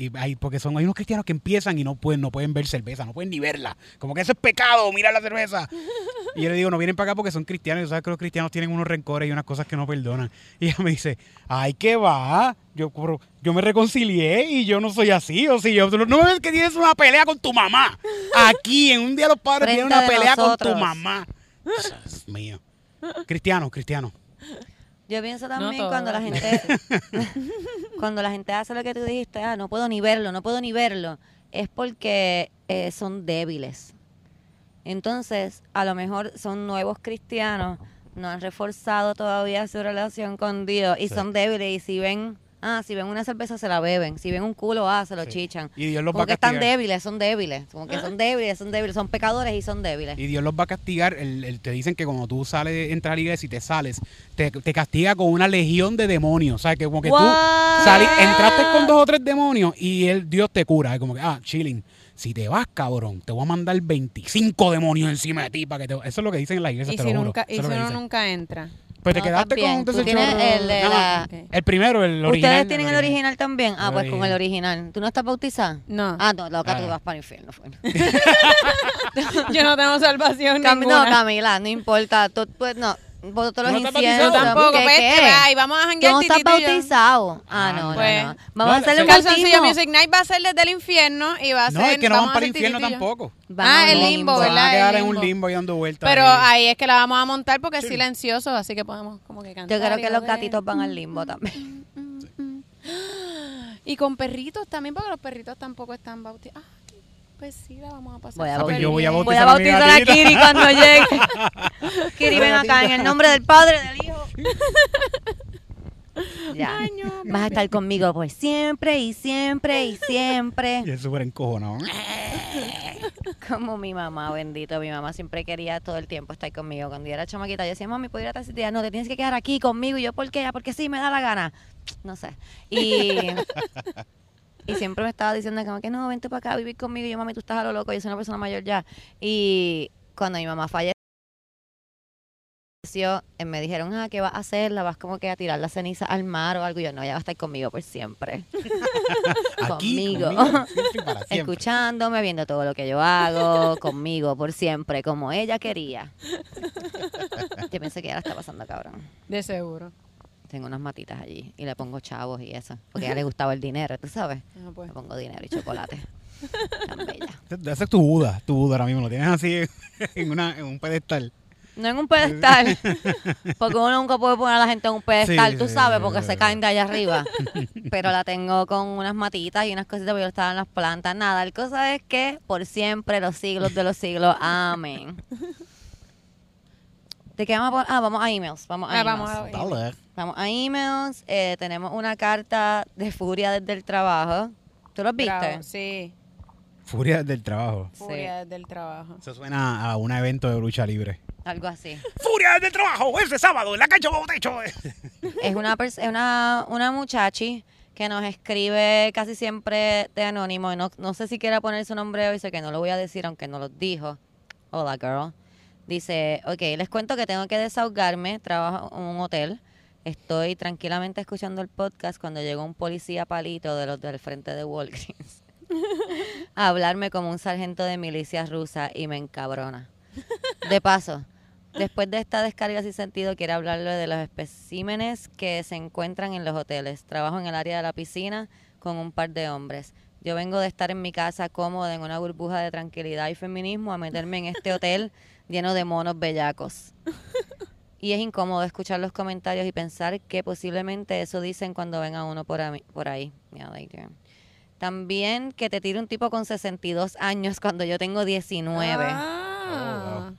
Y hay, porque son, hay unos cristianos que empiezan y no pueden, no pueden ver cerveza, no pueden ni verla. Como que eso es pecado, mira la cerveza. Y yo le digo, no vienen para acá porque son cristianos. Y sabes que los cristianos tienen unos rencores y unas cosas que no perdonan. Y ella me dice, ay, ¿qué va? Yo, yo me reconcilié y yo no soy así. O si yo, no ves que tienes una pelea con tu mamá. Aquí, en un día los padres, tienes una pelea con tu mamá. Dios mío. Cristiano, cristiano. Yo pienso también cuando la gente cuando la gente hace lo que tú dijiste, ah, no puedo ni verlo, no puedo ni verlo, es porque eh, son débiles. Entonces, a lo mejor son nuevos cristianos, no han reforzado todavía su relación con Dios y Sí. son débiles y si ven, ah, si ven una cerveza se la beben, si ven un culo, ah, se lo Sí. chichan. Y Dios los va que están castigar. débiles, son débiles, como que son débiles, son débiles, son pecadores y son débiles. Y Dios los va a castigar. El, el- te dicen que cuando tú sales, entras a la iglesia y te sales, te, te castiga con una legión de demonios. O sea, que como que tú sali- entraste con dos o tres demonios y el Dios te cura. Es como que, ah, chilling. Si te vas, cabrón, te voy a mandar 25 demonios encima de ti para que te... Eso es lo que dicen en la iglesia, Y te si, lo juro. nunca, Eso y es si lo que uno dicen. nunca entra. Pues te No, quedaste también. con tienes chorro- el de Nada la- más. El primero, el original. ¿Ustedes tienen el original también? Ah, El pues con el original. ¿Tú no estás bautizada? No. Ah, no, loca, Ah. tú vas para el infierno. fue. Yo no tengo salvación Cam- no, ninguna. Camila, no importa. Tú, pues, no, ¿Tú los no inciensos. Tampoco, ¿Qué, pues, qué? vamos a ¿Tú janguear no estás bautizado? Ah, no, Pues, no, no. Vamos a hacerle un bautismo. Music Night va a ser desde el infierno y va a ser. No, es que no van vamos para el infierno tampoco. Ah, el limbo, van ¿verdad? a quedar en un limbo. y dando vueltas. Pero ahí. ahí es que la vamos a montar porque es silencioso, así que podemos como que cantar. Yo creo que los gatitos van al limbo también. Y con perritos también, porque los perritos tampoco están bautizados. Pues sí, la vamos a pasar. Voy a, Ah, pues yo voy a bien. Voy a bautizar a. Kiri cuando llegue. Kiri, ven acá en el nombre del Padre, del Hijo. Ya. Vas a estar conmigo por siempre y siempre y siempre. Y es súper encojonado. Como mi mamá, bendito. Mi mamá siempre quería todo el tiempo estar conmigo. Cuando yo era chamaquita, yo decía, mami, ¿puedo ir a? Ella, No, te tienes que quedar aquí conmigo. Y yo, ¿por qué? "Ah, Porque sí, me da la gana. No sé. Y, y siempre me estaba diciendo como que no, vente para acá a vivir conmigo. Y yo, mami, tú estás a lo loco. Yo soy una persona mayor ya. Y cuando mi mamá falleció, eh, me dijeron, ah, ¿qué vas a hacer? ¿La vas como que a tirar la ceniza al mar o algo? Y yo, no, ella va a estar conmigo por siempre. Aquí, Conmigo. conmigo, siempre y para siempre. escuchándome, viendo todo lo que yo hago, conmigo por siempre, como ella quería. Yo pensé que ya la está pasando cabrón. De seguro. Tengo unas matitas allí y le pongo chavos y eso, porque a ella le gustaba el dinero, tú sabes. Ah, pues. Le pongo dinero y chocolate. Tan bella. Ese es tu Buda, tu Buda ahora mismo. Lo tienes así en, una, en un pedestal. No en un pedestal, porque uno nunca puede poner a la gente en un pedestal, Sí, tú sí, sabes, sí, porque se caen de allá arriba. Pero la tengo con unas matitas y unas cositas, porque yo estaba en las plantas. Nada, la cosa es que por siempre, los siglos de los siglos, amén. ¿De qué vamos a poner? Ah, vamos a emails. Vamos a Ah, emails. vamos a- Dale. Vamos a emails. eh, tenemos una carta de furia desde el trabajo. ¿Tú los viste? Bravo, Sí, Furia del trabajo. Sí, furia del trabajo. Eso suena a un evento de lucha libre. algo así. ¡Furia del trabajo! Ese sábado en la cancha Botecho. es una, pers- es una, una muchachi que nos escribe casi siempre de anónimo. y No, no sé si quiere poner su nombre hoy, sé que no lo voy a decir, aunque no lo dijo. Hola, girl. Dice, ok, les cuento que tengo que desahogarme, trabajo en un hotel. Estoy tranquilamente escuchando el podcast cuando llegó un policía palito de los del frente de Walgreens a hablarme como un sargento de milicia rusa y me encabrona. De paso, después de esta descarga sin sentido, quiero hablarle de los especímenes que se encuentran en los hoteles. Trabajo en el área de la piscina con un par de hombres. Yo vengo de estar en mi casa cómoda en una burbuja de tranquilidad y feminismo a meterme en este hotel lleno de monos bellacos. Y es incómodo escuchar los comentarios y pensar que posiblemente eso dicen cuando ven a uno por, ahí- por ahí. Yeah, they do. También que te tire un tipo con 62 años cuando yo tengo 19. Ah.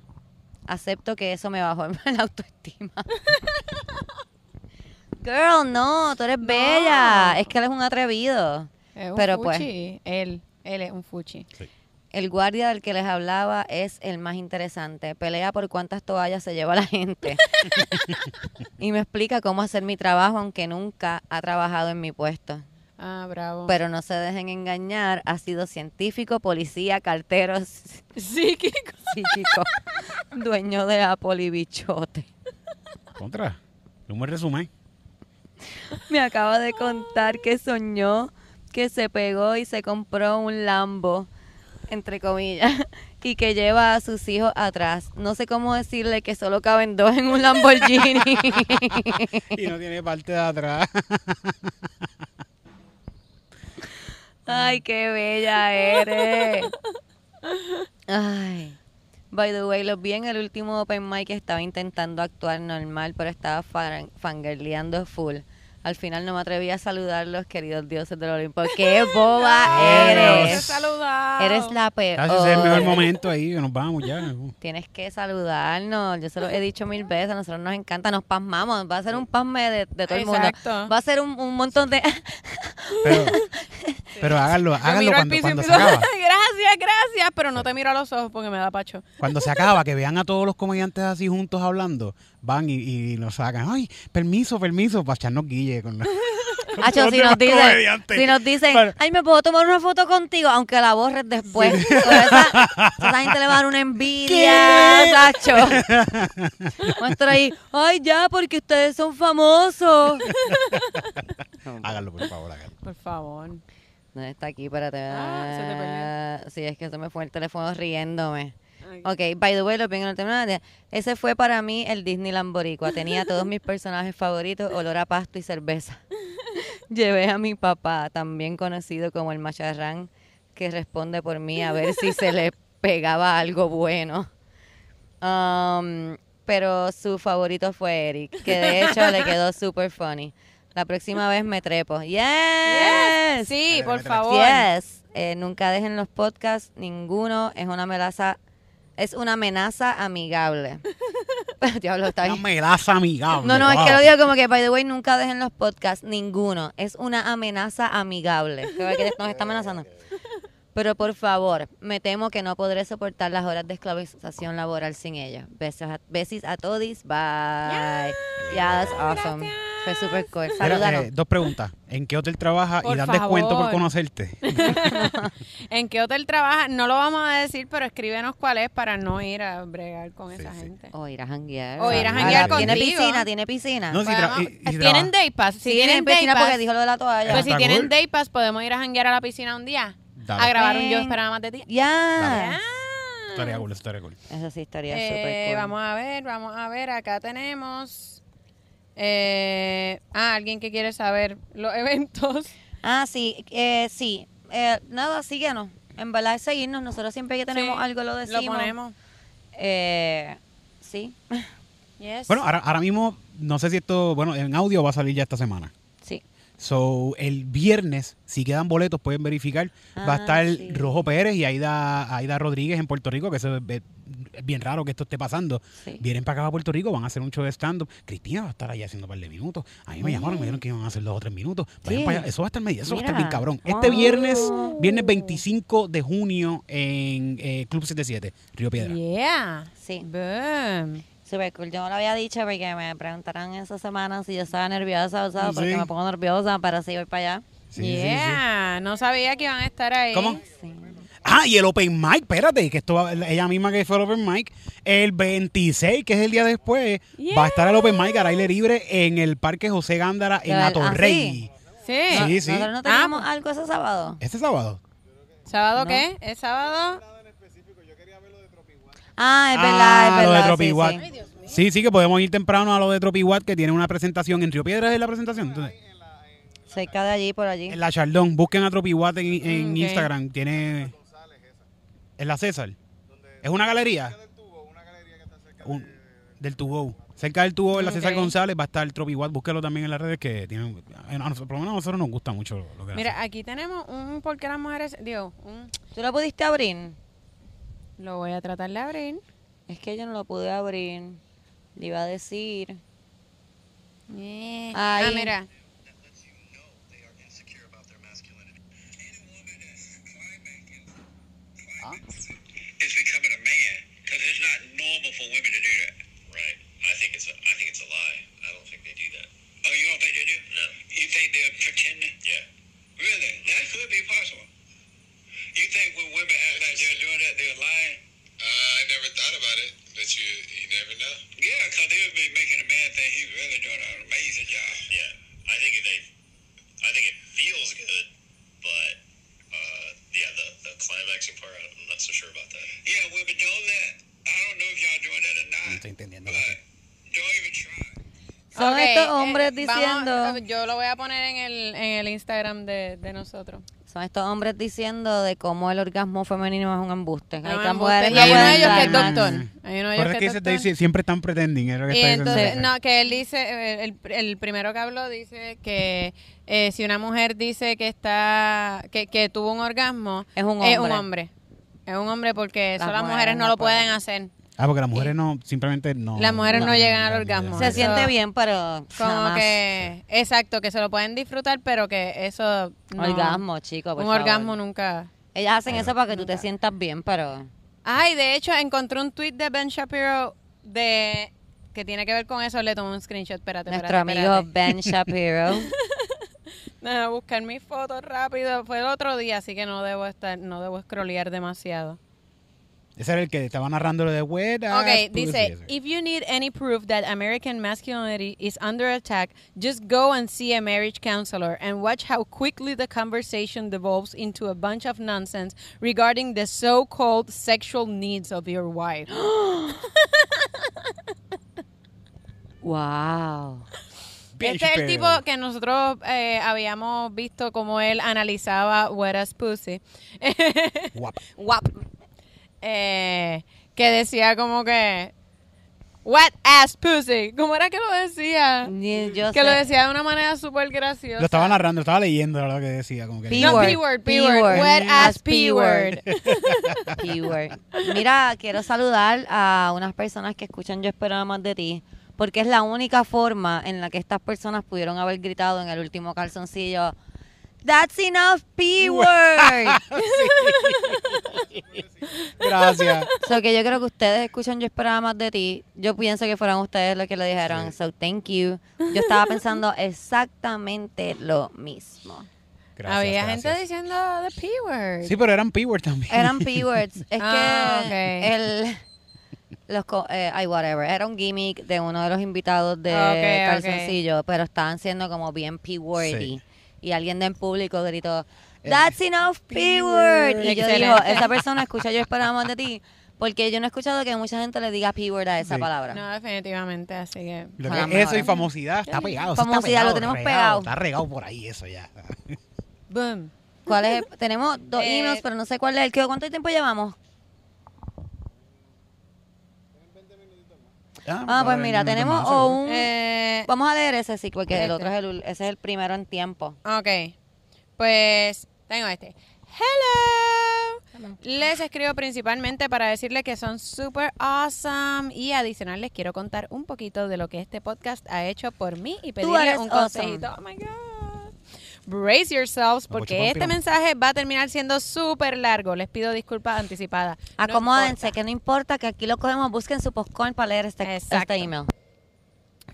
Acepto que eso me bajó la autoestima. Girl, no, tú eres bella. Es que él es un atrevido. Es un Pero pues. fuchi. Él, él es un fuchi. El guardia del que les hablaba es el más interesante. Pelea por cuántas toallas se lleva la gente. y me explica cómo hacer mi trabajo, aunque nunca ha trabajado en mi puesto. Ah, bravo. Pero no se dejen engañar, ha sido científico, policía, cartero, Psíquico. psíquico, dueño de Apple y bichote. Contra. Un buen resumen. Me acaba de contar que soñó que se pegó y se compró un Lambo, entre comillas, y que lleva a sus hijos atrás. No sé cómo decirle que solo caben dos en un Lamborghini. Y no tiene parte de atrás. Ay, qué bella eres. Ay. By the way, los vi en el último open mic que estaba intentando actuar normal, pero estaba fan- fangirleando full. Al final no me atreví a saludarlos, queridos dioses del Olimpo. ¡Qué boba eres! Eres la peor. Casi es el mejor momento ahí, que nos vamos ya. Tienes que saludarnos. Yo se lo he dicho mil veces. A nosotros nos encanta. Nos pasmamos. Va a ser un pasme de, de todo el mundo. Exacto. Va a ser un, un montón de... Pero, pero háganlo, háganlo cuando, cuando se acaba. gracias, gracias, pero no te miro a los ojos porque me da pacho. Cuando se acaba, que vean a todos los comediantes así juntos hablando, van y, y nos sacan. Ay, permiso, permiso, para echarnos guille con, con Hacho, si los nos dicen, comediantes. si nos dicen, Para- ay, me puedo tomar una foto contigo, aunque la borres después. Pero esa, esa gente le va a dar una envidia, Sacho. Va a estar ahí, ay, ya, porque ustedes son famosos. Háganlo, por favor, háganlo. Por favor. ¿Dónde está aquí? Espérate. Ah, se te perdió. Sí, es que se me fue el teléfono riéndome. Ok, by the way, lo vengo a Ese fue para mí el Disneyland Boricua. Tenía todos mis personajes favoritos, olor a pasto y cerveza. Llevé a mi papá, también conocido como el macharrán, que responde por mí a ver si se le pegaba algo bueno. Um, pero su favorito fue Eric, que de hecho le quedó super funny. La próxima vez me trepo. Yes. Sí, por favor. Yes. Eh, nunca dejen los podcasts, ninguno. Es una amenaza, es una amenaza amigable. Diablo, está Una amenaza amigable. No, no, es que lo digo como que, by the way, nunca dejen los podcasts, ninguno. Es una amenaza amigable. Que nos está amenazando. Pero por favor, me temo que no podré soportar las horas de esclavización laboral sin ella. Besos a, besis a todos. Bye. Yeah, that's awesome. Fue super cool. Eh, dos preguntas. ¿En qué hotel trabaja y dan descuento por conocerte? ¿En qué hotel trabaja? No lo vamos a decir, pero escríbenos cuál es para no ir a bregar con esa gente. O ir a janguear. O ir a janguear contigo. ¿Tiene piscina? ¿Tiene piscina? No, si ¿Tienen day pass? Si tienen piscina porque dijo lo de la toalla. Pues si tienen day pass, podemos ir a janguear a la piscina un día. A grabar un Yo esperaba más de ti. Ya. Estaría cool, estaría cool. Eso sí estaría eh, súper cool. Vamos a ver, vamos a ver. Acá tenemos. Eh, ah, alguien que quiere saber los eventos. Ah, sí, eh, sí. Eh, nada, síguenos. En verdad es seguirnos. Nosotros siempre que tenemos algo lo decimos. Lo ponemos. Eh, sí. Yes. Bueno, ahora, ahora mismo, no sé si esto, bueno, en audio va a salir ya esta semana. So, el viernes, si quedan boletos, pueden verificar. va a ah, estar Rojo Pérez y Aida, Aida Rodríguez en Puerto Rico, que es, bien raro que esto esté pasando. Vienen para acá a Puerto Rico, van a hacer un show de stand-up. Cristina va a estar ahí haciendo un par de minutos. A mí me llamaron, me dijeron que iban a hacer dos o tres minutos. Vayan para allá. Eso va a estar medio, eso va a estar bien cabrón. Este viernes, viernes 25 de junio en eh, Club 77, Río Piedra. Yeah. Sí. Boom. Super cool. Yo no lo había dicho porque me preguntaron esa semana si yo estaba nerviosa, o sea, porque me pongo nerviosa para seguir para allá. Sí, yeah, no sabía que iban a estar ahí. ¿Cómo? Ah, y el Open Mic, espérate, que esto ella misma que fue el Open Mic, el 26, que es el día después, va a estar el Open Mic al aire libre en el Parque José Gándara en Atorrey. ¿Ah, sí? Sí, sí. ¿Nosotros no teníamos ah, algo ese sábado? ¿Este sábado? ¿Sábado qué? ¿Es sábado? Ah, es verdad, es verdad. Ah, lo de Tropiwatt. Sí, sí, que podemos ir temprano a lo de Tropiwatt, que tiene una presentación en Río Piedras, ¿es la presentación? Entonces, Cerca de allí, por allí. En la Chardón, busquen a Tropiwatt en, en Instagram. Tiene. En la César. Es una galería. del tubo. Cerca del tubo en la César González va a estar el Tropiwatt. Búsquelo también en las redes que tienen. por lo menos a nosotros nos gusta mucho lo que Mira, aquí tenemos un porque las mujeres. Digo, un, ¿tú lo pudiste abrir? Lo voy a tratar de abrir. Es que yo no lo pude abrir. Le iba a decir. Eh. Ah, mira. But you you never know. Yeah, because they would be making a man think he's really doing an amazing job. Yeah, I think they, I think it feels good, but uh, yeah, the the climaxing part, I'm not so sure about that. Yeah, well, but don't let. I don't know if y'all doing that or not. No estoy entendiendo. But don't even try. Son okay, estos hombres eh, diciendo. Vamos, yo lo voy a poner en el, en el Instagram de, de nosotros. Son estos hombres diciendo de cómo el orgasmo femenino es un embuste. hay mujeres y hay uno de ellos que es doctor. Hay uno de ellos que, es doctor. siempre están pretendiendo. Y entonces, no, que él dice, eh, el, el primero que habló dice que eh, si una mujer dice que está, que, que tuvo un orgasmo, es un hombre. Es un hombre, es un hombre porque las, las mujeres no lo pueden hacer. Ah, porque las mujeres no, simplemente no. Las mujeres no, llegan al orgasmo. Se siente bien, pero. Como que. Exacto, que se lo pueden disfrutar, pero que eso. orgasmo, chicos. Un orgasmo nunca. Ellas hacen eso para que tú te sientas bien, pero. Ay, de hecho, encontré un tweet de Ben Shapiro de que tiene que ver con eso. Le tomé un screenshot. Espérate, Nuestro amigo Ben Shapiro. Déjame buscar mi foto rápido. Fue el otro día, así que no debo estar, no debo scrollear demasiado. Ese era el que estaba narrando lo de wet ass Ok, pussy, dice, if you need any proof that American masculinity is under attack, just go and see a marriage counselor and watch how quickly the conversation devolves into a bunch of nonsense regarding the so-called sexual needs of your wife. Wow. Este es el tipo que nosotros eh, habíamos visto como él analizaba wet ass pussy. Guapa. Guap. Eh, que decía como que wet ass pussy. ¿Cómo era que lo decía? Yo Que sé. lo decía de una manera súper graciosa. Lo estaba narrando, lo estaba leyendo lo que decía. Como que P No, word. P-word, P P-word. word. Wet ass As P-word. P-word. Mira, quiero saludar a unas personas que escuchan Yo esperaba más de ti, porque es la única forma en la que estas personas pudieron haber gritado en el último calzoncillo. That's enough P-word. Gracias. so que yo creo que ustedes escuchan Yo esperaba más de ti. Yo pienso que fueron ustedes los que lo dijeron. Sí. So thank you. Yo estaba pensando exactamente lo mismo. Gracias, Había gracias. gente diciendo the P-word. Sí, pero eran P-word también. Eran P-words. Es Ah, que ok. el. Los, co- eh, ay, whatever. Era un gimmick de uno de los invitados de Ok, ok. Calzoncillo, pero estaban siendo como bien P-wordy. Sí. Y alguien de en público gritó, Eh, That's enough P-word. Y yo digo, esa persona escucha, yo esperamos de ti. Porque yo no he escuchado que mucha gente le diga P-word a esa Sí. palabra. No, definitivamente, así que... Lo Son que las es eso y famosidad está pegado. está Famosidad, lo tenemos regado, pegado. Está regado por ahí eso ya. Boom. ¿Cuál es? el- Tenemos dos Eh, emails, pero no sé cuál es el que. ¿Cuánto tiempo llevamos? Ah, pues mira, tenemos o un... Eh, Vamos a leer ese sí, porque el Este. otro es el, ul- ese es el primero en tiempo. ok, pues tengo este. Hello. Les escribo principalmente para decirles que son super awesome y adicional les quiero contar un poquito de lo que este podcast ha hecho por mí y pedirles un awesome. consejito. Oh my God. Brace yourselves porque este mensaje va a terminar siendo súper largo. Les pido disculpas anticipadas. Acomódense, que no importa, que aquí lo cogemos. Busquen su popcorn para leer este, Exacto. este email.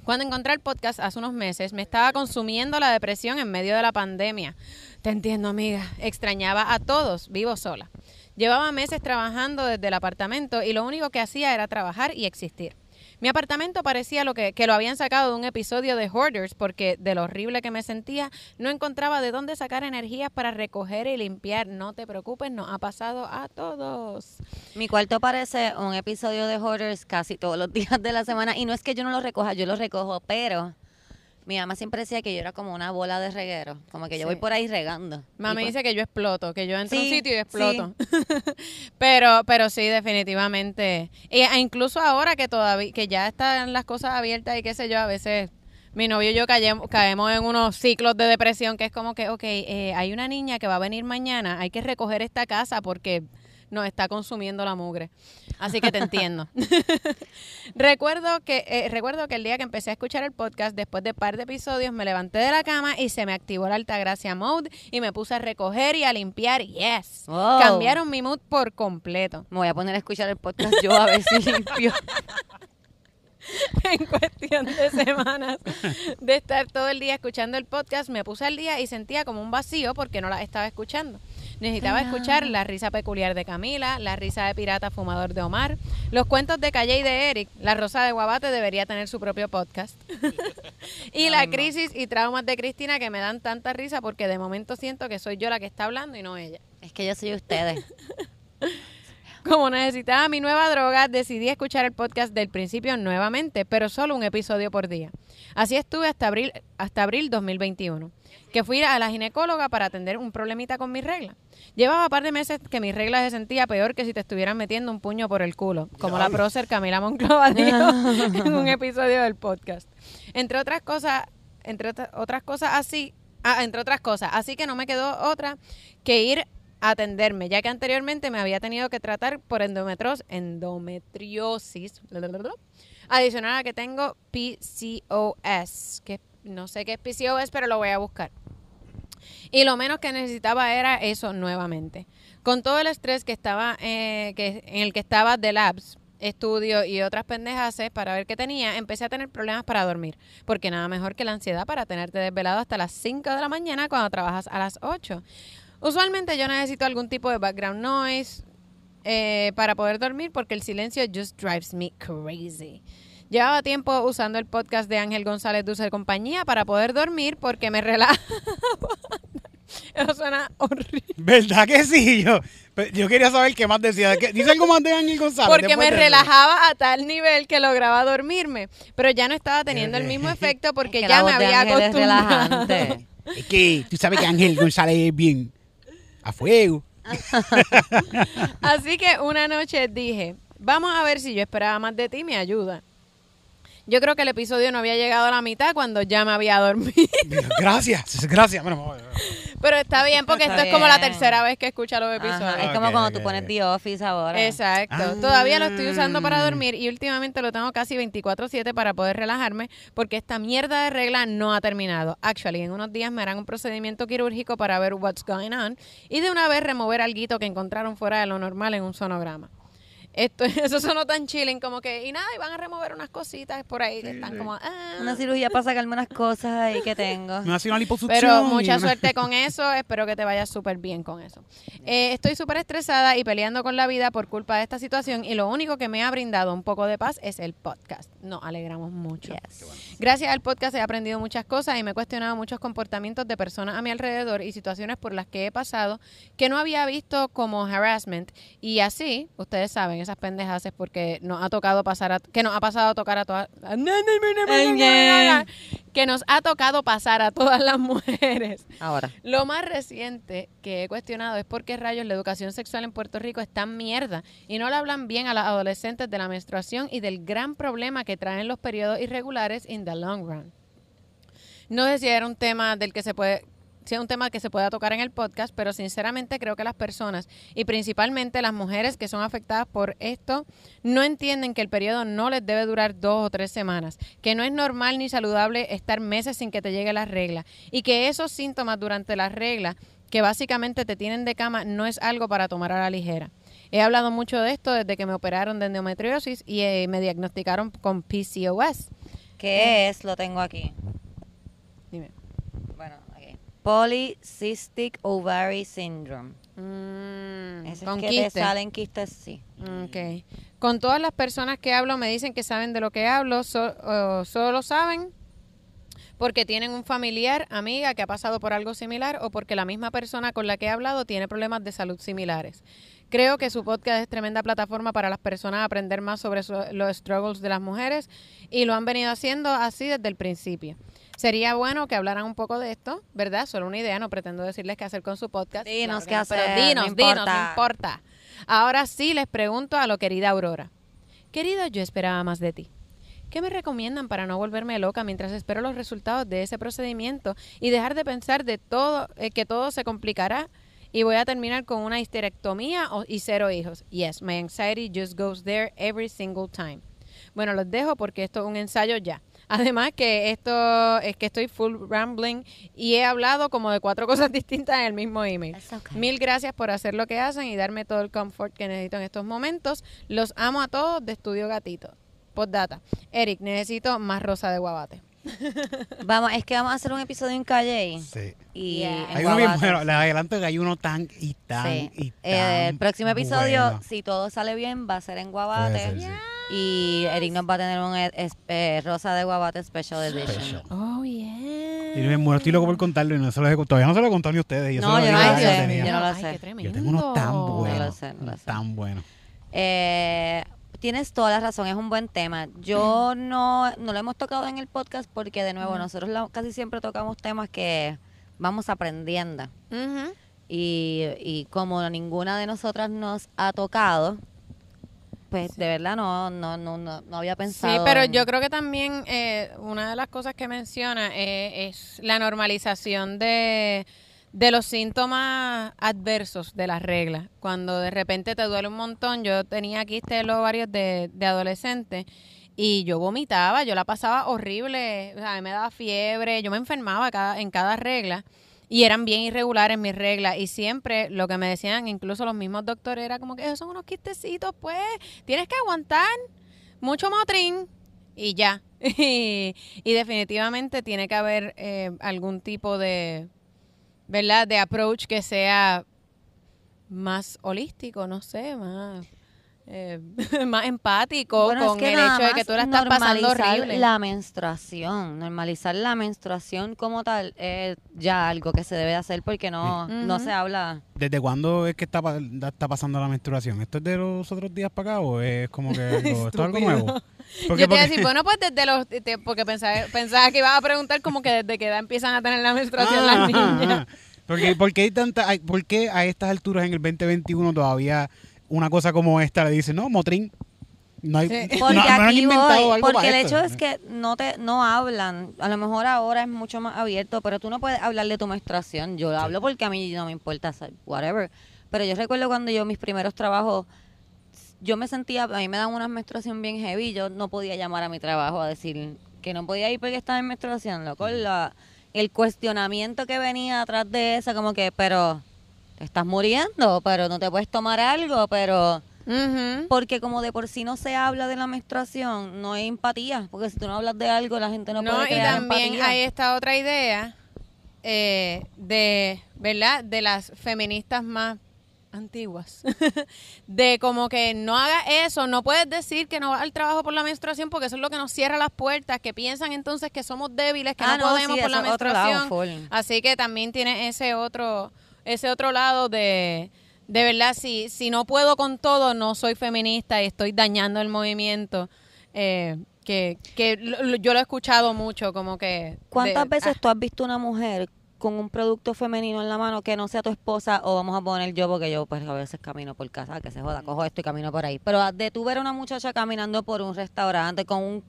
Cuando encontré el podcast hace unos meses, me estaba consumiendo la depresión en medio de la pandemia. Te entiendo, amiga. Extrañaba a todos, vivo sola. Llevaba meses trabajando desde el apartamento y lo único que hacía era trabajar y existir. Mi apartamento parecía lo que, que lo habían sacado de un episodio de Hoarders porque de lo horrible que me sentía, no encontraba de dónde sacar energías para recoger y limpiar. No te preocupes, nos ha pasado a todos. Mi cuarto parece un episodio de Hoarders casi todos los días de la semana. Y no es que yo no lo recoja, yo lo recojo, pero mi mamá siempre decía que yo era como una bola de reguero. Como que yo Sí. voy por ahí regando. Mami pues- dice que yo exploto, que yo entro a un Sí, sitio y exploto. pero, pero sí, definitivamente. E incluso ahora que todavía, que ya están las cosas abiertas y qué sé yo, a veces mi novio y yo caemos, caemos en unos ciclos de depresión que es como que, ok, eh, hay una niña que va a venir mañana, hay que recoger esta casa porque nos está consumiendo la mugre. Así que te entiendo. recuerdo que eh, recuerdo que el día que empecé a escuchar el podcast, después de par de episodios, me levanté de la cama y se me activó la Altagracia Mode y me puse a recoger y a limpiar. Yes. Wow. Cambiaron mi mood por completo. Me voy a poner a escuchar el podcast yo a ver si limpio. en cuestión de semanas de estar todo el día escuchando el podcast, me puse al día y sentía como un vacío porque no la estaba escuchando. Necesitaba escuchar la risa peculiar de Camila, la risa de pirata fumador de Omar, los cuentos de Calle y de Eric, la rosa de Guabate debería tener su propio podcast. y la crisis y traumas de Cristina que me dan tanta risa porque de momento siento que soy yo la que está hablando y no ella. Es que yo soy ustedes. Como necesitaba mi nueva droga, decidí escuchar el podcast del principio nuevamente, pero solo un episodio por día. Así estuve hasta abril, hasta abril 2021, que fui a la ginecóloga para atender un problemita con mi regla. Llevaba un par de meses que mi regla se sentía peor que si te estuvieran metiendo un puño por el culo, como la prócer Camila Monclova dijo en un episodio del podcast. Entre otras cosas, entre otra- otras cosas así, ah, entre otras cosas, así que no me quedó otra que ir atenderme, ya que anteriormente me había tenido que tratar por endometros, endometriosis, adicional a que tengo PCOS, que no sé qué es PCOS, pero lo voy a buscar. Y lo menos que necesitaba era eso nuevamente. Con todo el estrés que estaba, eh, que, en el que estaba de labs, estudio y otras pendejaces para ver qué tenía, empecé a tener problemas para dormir. Porque nada mejor que la ansiedad para tenerte desvelado hasta las 5 de la mañana cuando trabajas a las 8. Usualmente yo necesito algún tipo de background noise, eh, para poder dormir porque el silencio just drives me crazy. Llevaba tiempo usando el podcast de Ángel González Dulce de Compañía para poder dormir porque me relaja. Eso suena horrible. ¿Verdad que sí? Yo, pero yo quería saber qué más decía. ¿Qué- ¿Dice algo más de Ángel González? Porque me relajaba a tal nivel que lograba dormirme. Pero ya no estaba teniendo el mismo efecto porque Es que ya la me había Ángel es acostumbrado. relajante. Es que tú sabes que Ángel González es bien a fuego. Así que una noche dije, vamos a ver si yo esperaba más de ti, me ayuda. Yo creo que el episodio no había llegado a la mitad cuando ya me había dormido. Gracias, gracias. Bueno. Pero está bien porque Está esto es como la tercera vez que escucha los episodios. Ajá, es como cuando tú pones ok. The Office ahora. Exacto. Ah. Todavía lo estoy usando para dormir y últimamente lo tengo casi 24/7 para poder relajarme porque esta mierda de regla no ha terminado. Actually, en unos días me harán un procedimiento quirúrgico para ver what's going on y de una vez remover algo que encontraron fuera de lo normal en un sonograma. Esto, eso sonó tan chilling como que, y nada, y van a remover unas cositas por ahí que están como... ah. Una cirugía para sacarme unas cosas ahí que tengo. Me hace una liposucción. Pero mucha una- suerte con eso, espero que te vaya súper bien con eso. Eh, estoy súper estresada y peleando con la vida por culpa de esta situación y lo único que me ha brindado un poco de paz es el podcast. Nos alegramos mucho. Yes. Gracias al podcast he aprendido muchas cosas y me he cuestionado muchos comportamientos de personas a mi alrededor y situaciones por las que he pasado que no había visto como harassment y así, ustedes saben, esas pendejas es porque nos ha tocado pasar a, que nos ha pasado a tocar a todas que nos ha tocado pasar a todas las mujeres. Ahora. Lo más reciente que he cuestionado es por qué rayos la educación sexual en Puerto Rico es tan mierda y no le hablan bien a las adolescentes de la menstruación y del gran problema que traen los periodos irregulares in the long run. No sé si era un tema del que se puede si es un tema que se pueda tocar en el podcast, pero sinceramente creo que las personas y principalmente las mujeres que son afectadas por esto no entienden que el periodo no les debe durar dos o tres semanas, que no es normal ni saludable estar meses sin que te llegue la regla y que esos síntomas durante la regla que básicamente te tienen de cama no es algo para tomar a la ligera. He hablado mucho de esto desde que me operaron de endometriosis y eh, me diagnosticaron con PCOS. ¿Qué es? Lo tengo aquí. Polycystic Ovary Syndrome. Mm, Ese con es que te quiste. salen quistes, sí. Ok. Con todas las personas que hablo me dicen que saben de lo que hablo, so- o solo lo saben porque tienen un familiar, amiga que ha pasado por algo similar o porque la misma persona con la que he hablado tiene problemas de salud similares. Creo que su podcast es tremenda plataforma para las personas aprender más sobre su- los struggles de las mujeres y lo han venido haciendo así desde el principio. Sería bueno que hablaran un poco de esto, ¿verdad? Solo una idea, no pretendo decirles qué hacer con su podcast. Dinos qué no, pero hacer, dinos, no dinos, importa. no importa. Ahora sí les pregunto a lo querida Aurora. Querida, yo esperaba más de ti. ¿Qué me recomiendan para no volverme loca mientras espero los resultados de ese procedimiento y dejar de pensar de todo eh, que todo se complicará y voy a terminar con una histerectomía o- y cero hijos? Yes, my anxiety just goes there every single time. Bueno, los dejo porque esto es un ensayo ya. Además que esto es que estoy full rambling y he hablado como de cuatro cosas distintas en el mismo email. Okay. Mil gracias por hacer lo que hacen y darme todo el confort que necesito en estos momentos. Los amo a todos de Estudio Gatito. Postdata. Eric, necesito más rosa de guabate. Vamos, es que vamos a hacer un episodio en Calle. Sí. Y Yeah. Hay uno bien bueno. Les adelanto que hay uno tan y tan Sí. y tan Eh, el próximo episodio, bueno. si todo sale bien, va a ser en Guabate. Puede ser, sí. Y Eric nos va a tener un eh, es- eh, Rosa de Guabate Special Edition. Special. Oh, Y yeah. me muero, estoy loco por contarlo y no se lo he, todavía no se lo he contado ni a ustedes. Yo No, yo no lo ya sé, yo no lo Ay, sé. Yo tengo unos tan No buenos. lo sé, no lo sé. Tan buenos. Eh, tienes toda la razón, es un buen tema. Yo no, no lo hemos tocado en el podcast porque, de nuevo, nosotros la- casi siempre tocamos temas que vamos aprendiendo. Y, y como ninguna de nosotras nos ha tocado, pues de verdad no, no, no, no, no había pensado. Sí, pero en- yo creo que también eh, una de las cosas que menciona eh, es la normalización de, de los síntomas adversos de las reglas. Cuando de repente te duele un montón, yo tenía quistes los ovarios de, de adolescente y yo vomitaba, yo la pasaba horrible, o sea, a mí me daba fiebre, yo me enfermaba cada, en cada regla. Y eran bien irregulares mis reglas. Y siempre lo que me decían, incluso los mismos doctores, era como que esos son unos quistecitos, pues. Tienes que aguantar mucho motrín y ya. y, y definitivamente tiene que haber eh, algún tipo de, ¿verdad? De approach que sea más holístico, no sé, más, eh, más empático Bueno, es con que el hecho de que tú la estás pasando normalizar horrible. La menstruación, normalizar la menstruación como tal es ya algo que se debe hacer porque no, no se habla. ¿Desde cuándo es que está, pa- está pasando la menstruación? ¿Esto es de los otros días para acá o es como que algo, esto es algo nuevo? Porque- Yo te iba a decir, bueno, pues desde los, te- porque pensaba, pensaba que ibas a preguntar como que desde que edad empiezan a tener la menstruación las Ah, niñas. ah, Porque, ¿por, qué hay tanta, hay- ¿Por qué a estas alturas en el 2021 todavía una cosa como esta le dicen, no, Motrin? No hay, Sí. no- Porque no han aquí inventado voy, algo porque el esto. hecho es que no te no hablan. A lo mejor ahora es mucho más abierto, pero tú no puedes hablar de tu menstruación. Yo lo hablo porque a mí no me importa, whatever. Pero yo recuerdo cuando yo mis primeros trabajos yo me sentía, a mí me dan una menstruación bien heavy, yo no podía llamar a mi trabajo a decir que no podía ir porque estaba en menstruación, loco, la, el cuestionamiento que venía atrás de eso, como que, pero te estás muriendo, pero no te puedes tomar algo, pero porque como de por sí no se habla de la menstruación, no hay empatía, porque si tú no hablas de algo, la gente no, No, puede y también empatía. hay esta otra idea eh, de, ¿verdad? De las feministas más antiguas. de como que no hagas eso, no puedes decir que no vas al trabajo por la menstruación porque eso es lo que nos cierra las puertas, que piensan entonces que somos débiles, que Ah, no, no, podemos sí, por la lado, menstruación. Así que también tiene ese otro, ese otro lado de, de verdad, si, si no puedo con todo, no soy feminista y estoy dañando el movimiento. Eh, que, que lo- yo lo he escuchado mucho, como que... ¿Cuántas de- veces ah, tú has visto una mujer con un producto femenino en la mano que no sea tu esposa o vamos a poner yo porque yo pues a veces camino por casa, que se joda, cojo esto y camino por ahí. Pero de tú ver a una muchacha caminando por un restaurante con un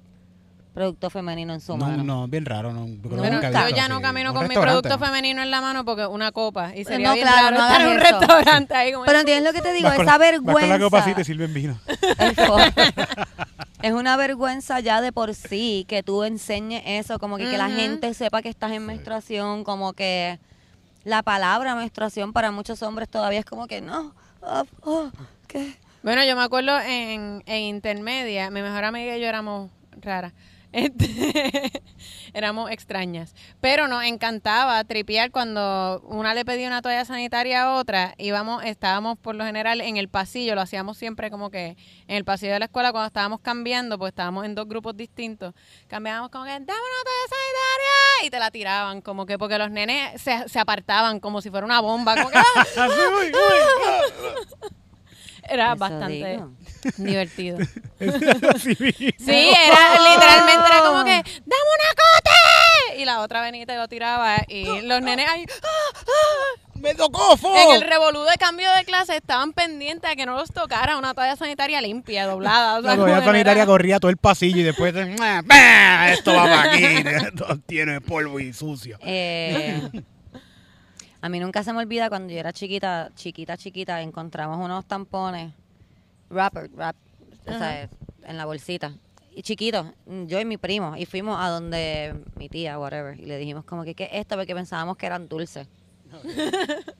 producto femenino en su No, mano. no, bien raro. No, yo bueno, nunca yo ya no camino con mi producto ¿no? femenino en la mano porque una copa. Y sería No, bien claro, raro no estar en un restaurante ahí como... Pero entiendes lo que te digo, Vas con- esa vas con la copa así vergüenza. te sirven vino. Es una vergüenza ya de por sí que tú enseñes eso, como que, que la gente sepa que estás en menstruación, como que la palabra menstruación para muchos hombres todavía es como que no, oh, oh, ¿qué? Bueno, yo me acuerdo en, en intermedia, mi mejor amiga y yo éramos raras. Este, éramos extrañas. Pero nos encantaba tripear cuando una le pedía una toalla sanitaria a otra. Íbamos, estábamos por lo general en el pasillo, lo hacíamos siempre como que en el pasillo de la escuela cuando estábamos cambiando, pues estábamos en dos grupos distintos. Cambiábamos como que, dame una toalla sanitaria y te la tiraban, como que porque los nenes se, se apartaban como si fuera una bomba. Como que, ¡ah! Uy, uy, Era Eso bastante digo. divertido. Sí, era literalmente era como que, ¡dame una cote! Y la otra venía y te lo tiraba. Y los nenes ahí, ¡ah, ah! ¡Me tocó, fo! en el revolú de cambio de clase estaban pendientes a que no los tocara una toalla sanitaria limpia, doblada. O sea, La toalla sanitaria era- corría todo el pasillo y después esto va para aquí, esto tiene polvo y sucio. Eh, a mí nunca se me olvida cuando yo era chiquita, chiquita, chiquita, encontramos unos tampones, wrapper, wrap, o sea, en la bolsita. Y chiquitos, yo y mi primo, y fuimos a donde mi tía, whatever, y le dijimos como que, ¿qué es esto? Porque pensábamos que eran dulces.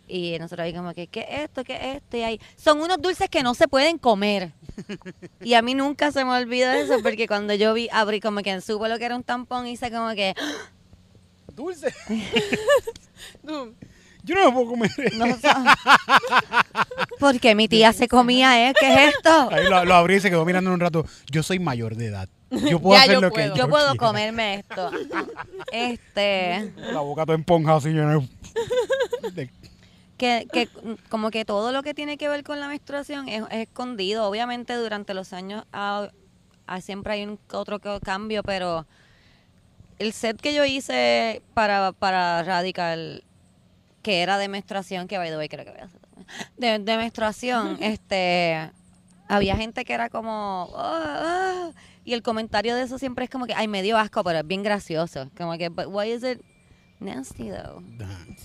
y nosotros ahí como que, ¿qué es esto? ¿Qué es esto? Y ahí, son unos dulces que no se pueden comer. y a mí nunca se me olvida eso, porque cuando yo vi, abrí como que supo lo que era un tampón, hice como que, Dulce. Yo no me puedo comer. No Porque mi tía se comía, ¿eh? ¿Qué es esto? Ahí lo, lo abrí y se quedó mirando un rato. Yo soy mayor de edad. Yo puedo Ya hacer yo lo que puedo. Yo puedo quiera. comerme esto. Este, La boca toda esponjada así llena de- que, que como que todo lo que tiene que ver con la menstruación es, es escondido. Obviamente durante los años ah, ah, siempre hay un que otro que- cambio, pero el set que yo hice para, para Radical, que era de menstruación, que by the way creo que voy a hacer también, de, de menstruación, este había gente que era como "Ah, ah", y el comentario de eso siempre es como que ay me dio asco pero es bien gracioso como que but why is it nasty though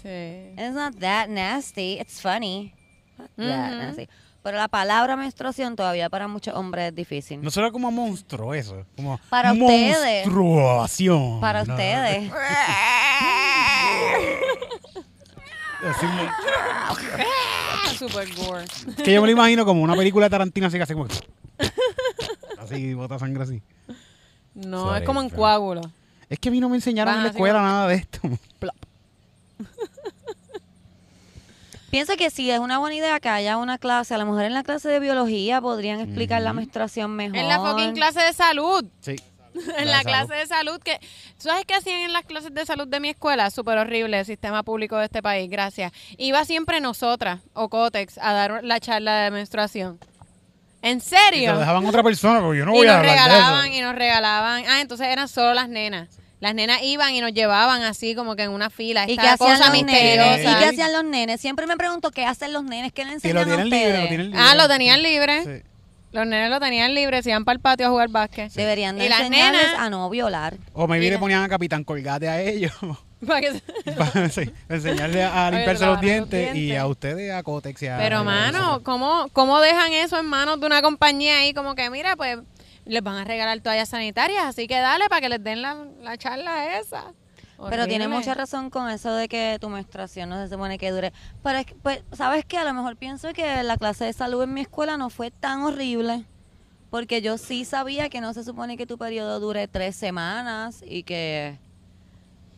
sí. It's not that nasty. It's funny. Not that Ujú. nasty. Pero la palabra menstruación todavía para muchos hombres es difícil. No será como monstruo eso. Como Para ustedes. Monstruación. para No, ustedes. así me- Super gore. que yo me lo imagino como una película de Tarantino así que hace como. Así, bota sangre así. No, Sorry, es como en sorry. coágulo. Es que a mí no me enseñaron Van en la así escuela como- nada de esto. Pienso que sí, es una buena idea que haya una clase. A lo mejor en la clase de biología podrían explicar la menstruación mejor. En la fucking clase de salud. Sí. en la clase de salud que ¿sabes qué hacían en las clases de salud de mi escuela? Súper horrible el sistema público de este país, gracias. Iba siempre nosotras o Cotex a dar la charla de menstruación. ¿En Y te serio? lo dejaban a otra persona, porque yo no y voy a nos hablar regalaban de y nos regalaban. Ah, entonces eran solo las nenas. Las nenas iban y nos llevaban así como que en una fila. ¿Y qué hacían cosa los misteriosa. nenes? ¿Y qué hacían los nenes? Siempre me pregunto qué hacen los nenes, qué le eso. Y lo enseñan a tienen libre, lo tienen libre. Ah, lo tenían libre. Sí. Los nenes lo tenían libre, se iban para el patio a jugar básquet. Deberían de Y las enseñarles nenas- a no violar. O me le ponían a Capitán Colgate a ellos. Para que- para sí, enseñarle a, limpiarse los los dientes, y dientes. a ustedes a Cotex y a... Pero, a- mano, ¿cómo, ¿cómo dejan eso en manos de una compañía ahí? Como que, mira, pues les van a regalar toallas sanitarias, así que dale para que les den la, la charla esa. Pero tiene mucha razón con eso de que tu menstruación no se supone que dure. Pero es que, pues, ¿sabes qué? A lo mejor pienso que la clase de salud en mi escuela no fue tan horrible. Porque yo sí sabía que no se supone que tu periodo dure tres semanas y que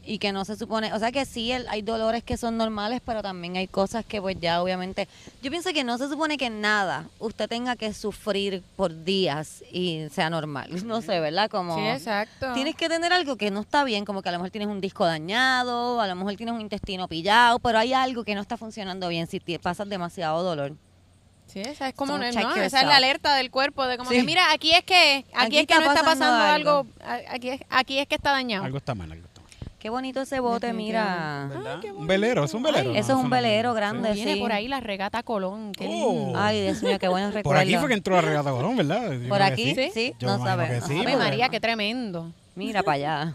y que no se supone, o sea que sí el- hay dolores que son normales, pero también hay cosas que pues ya obviamente, yo pienso que no se supone que nada usted tenga que sufrir por días y sea normal, no sé, ¿verdad? Como Sí, exacto. Tienes que tener algo que no está bien, como que a lo mejor tienes un disco dañado, a lo mejor tienes un intestino pillado, pero hay algo que no está funcionando bien si te pasas demasiado dolor. Sí, esa es como, So no, check esa es la alerta del cuerpo de como Sí. que, mira, aquí es que, aquí, Aquí es que está no está pasando algo. algo, aquí es, aquí es que está dañado. Algo está mal, algo está mal. Qué bonito ese bote, mira. ¿Verdad? un velero, es un velero. Eso es un no- velero sí. grande, Viene sí. por ahí la regata Colón, qué lindo. Oh. Ay, Dios mío, qué buenos Por recuerdos. aquí fue que entró la regata Colón, ¿verdad? Yo Por aquí, sí. sí, Yo no sabemos. sí, porque- María, qué tremendo. Mira para allá.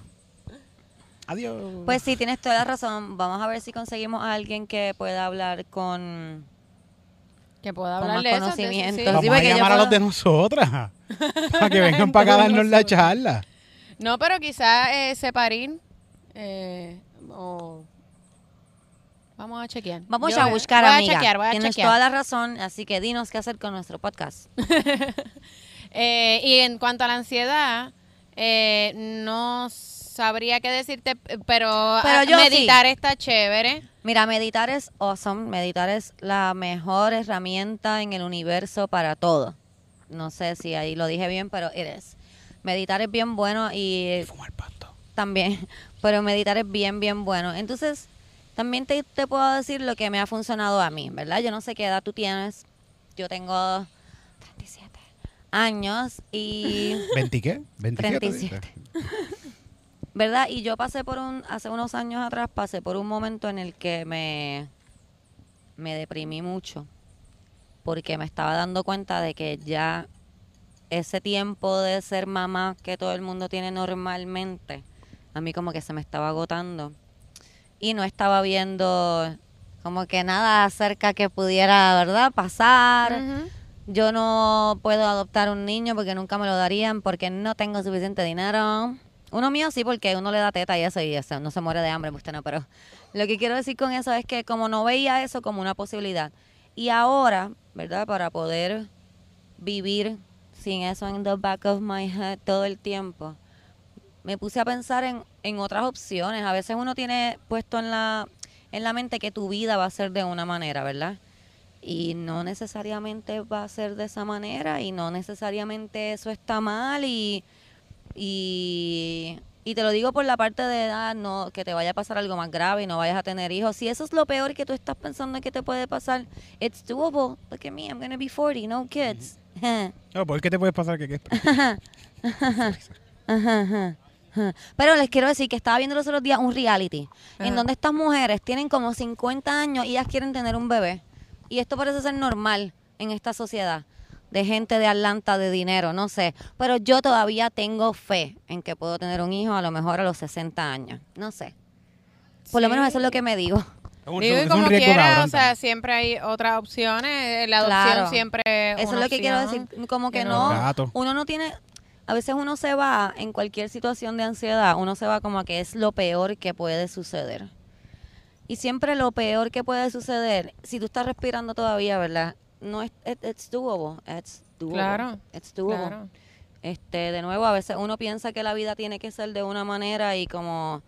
Adiós. Pues sí, tienes toda la razón. Vamos a ver si conseguimos a alguien que pueda hablar con... Que pueda Con hablar de conocimiento. sí. Vamos a llamar a los de nosotras. para que vengan para acá a darnos la charla. No, pero quizás eh, separín eh, o... Vamos a chequear. Vamos Yo a buscar, voy amiga. a chequear, voy a Tienes chequear. toda la razón, así que dinos qué hacer con nuestro podcast. Eh, y en cuanto a la ansiedad, eh, no sabría qué decirte, pero, Pero ah, yo meditar está chévere. Mira, meditar es awesome. Meditar es la mejor herramienta en el universo para todo. No sé si ahí lo dije bien, pero eres. Meditar es bien bueno y Fumar pasto. también, pero meditar es bien, bien bueno. Entonces, también te, te puedo decir lo que me ha funcionado a mí, ¿verdad? Yo no sé qué edad tú tienes. Yo tengo 37 años y... ¿20 qué? 27. 37. ¿Verdad? Y yo pasé por un, hace unos años atrás, pasé por un momento en el que me, me deprimí mucho, porque me estaba dando cuenta de que ya ese tiempo de ser mamá que todo el mundo tiene normalmente, a mí como que se me estaba agotando. Y no estaba viendo como que nada acerca que pudiera, ¿verdad? Pasar. Yo no puedo adoptar un niño porque nunca me lo darían porque no tengo suficiente dinero. Uno mío sí porque uno le da teta y eso y eso, no se muere de hambre, usted no, pero lo que quiero decir con eso es que como no veía eso como una posibilidad y ahora, ¿verdad? Para poder vivir sin eso en the back of my head todo el tiempo, me puse a pensar en, en otras opciones. A veces uno tiene puesto en la, en la mente que tu vida va a ser de una manera, ¿verdad? Y no necesariamente va a ser de esa manera y no necesariamente eso está mal y, y, y te lo digo por la parte de edad, no que te vaya a pasar algo más grave y no vayas a tener hijos. Si eso es lo peor que tú estás pensando que te puede pasar, it's doable. Look at me, I'm going to be 40, no kids. No, ¿Por qué te puedes pasar que qué? Ajá, ajá. Pero les quiero decir que estaba viendo los otros días un reality en donde estas mujeres tienen como 50 años y ellas quieren tener un bebé. Y esto parece ser normal en esta sociedad de gente de Atlanta de dinero, no sé. Pero yo todavía tengo fe en que puedo tener un hijo a lo mejor a los 60 años. No sé. Por lo menos eso es lo que me digo. Digo, y como quiera, o sea, siempre hay otras opciones. eh, La adopción Claro. siempre es Eso es lo que quiero decir. Como que no, uno no tiene, a veces uno se va en cualquier situación de ansiedad, uno se va como a que es lo peor que puede suceder. Y siempre lo peor que puede suceder, si tú estás respirando todavía, ¿verdad? No es, it- it's doable, it's doable. Claro, It's doable. Claro. Este, de nuevo, a veces uno piensa que la vida tiene que ser de una manera y como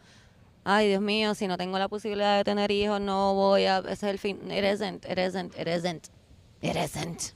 ay, Dios mío, si no tengo la posibilidad de tener hijos, no voy a, ese es el fin. It isn't, it isn't, it isn't, it isn't.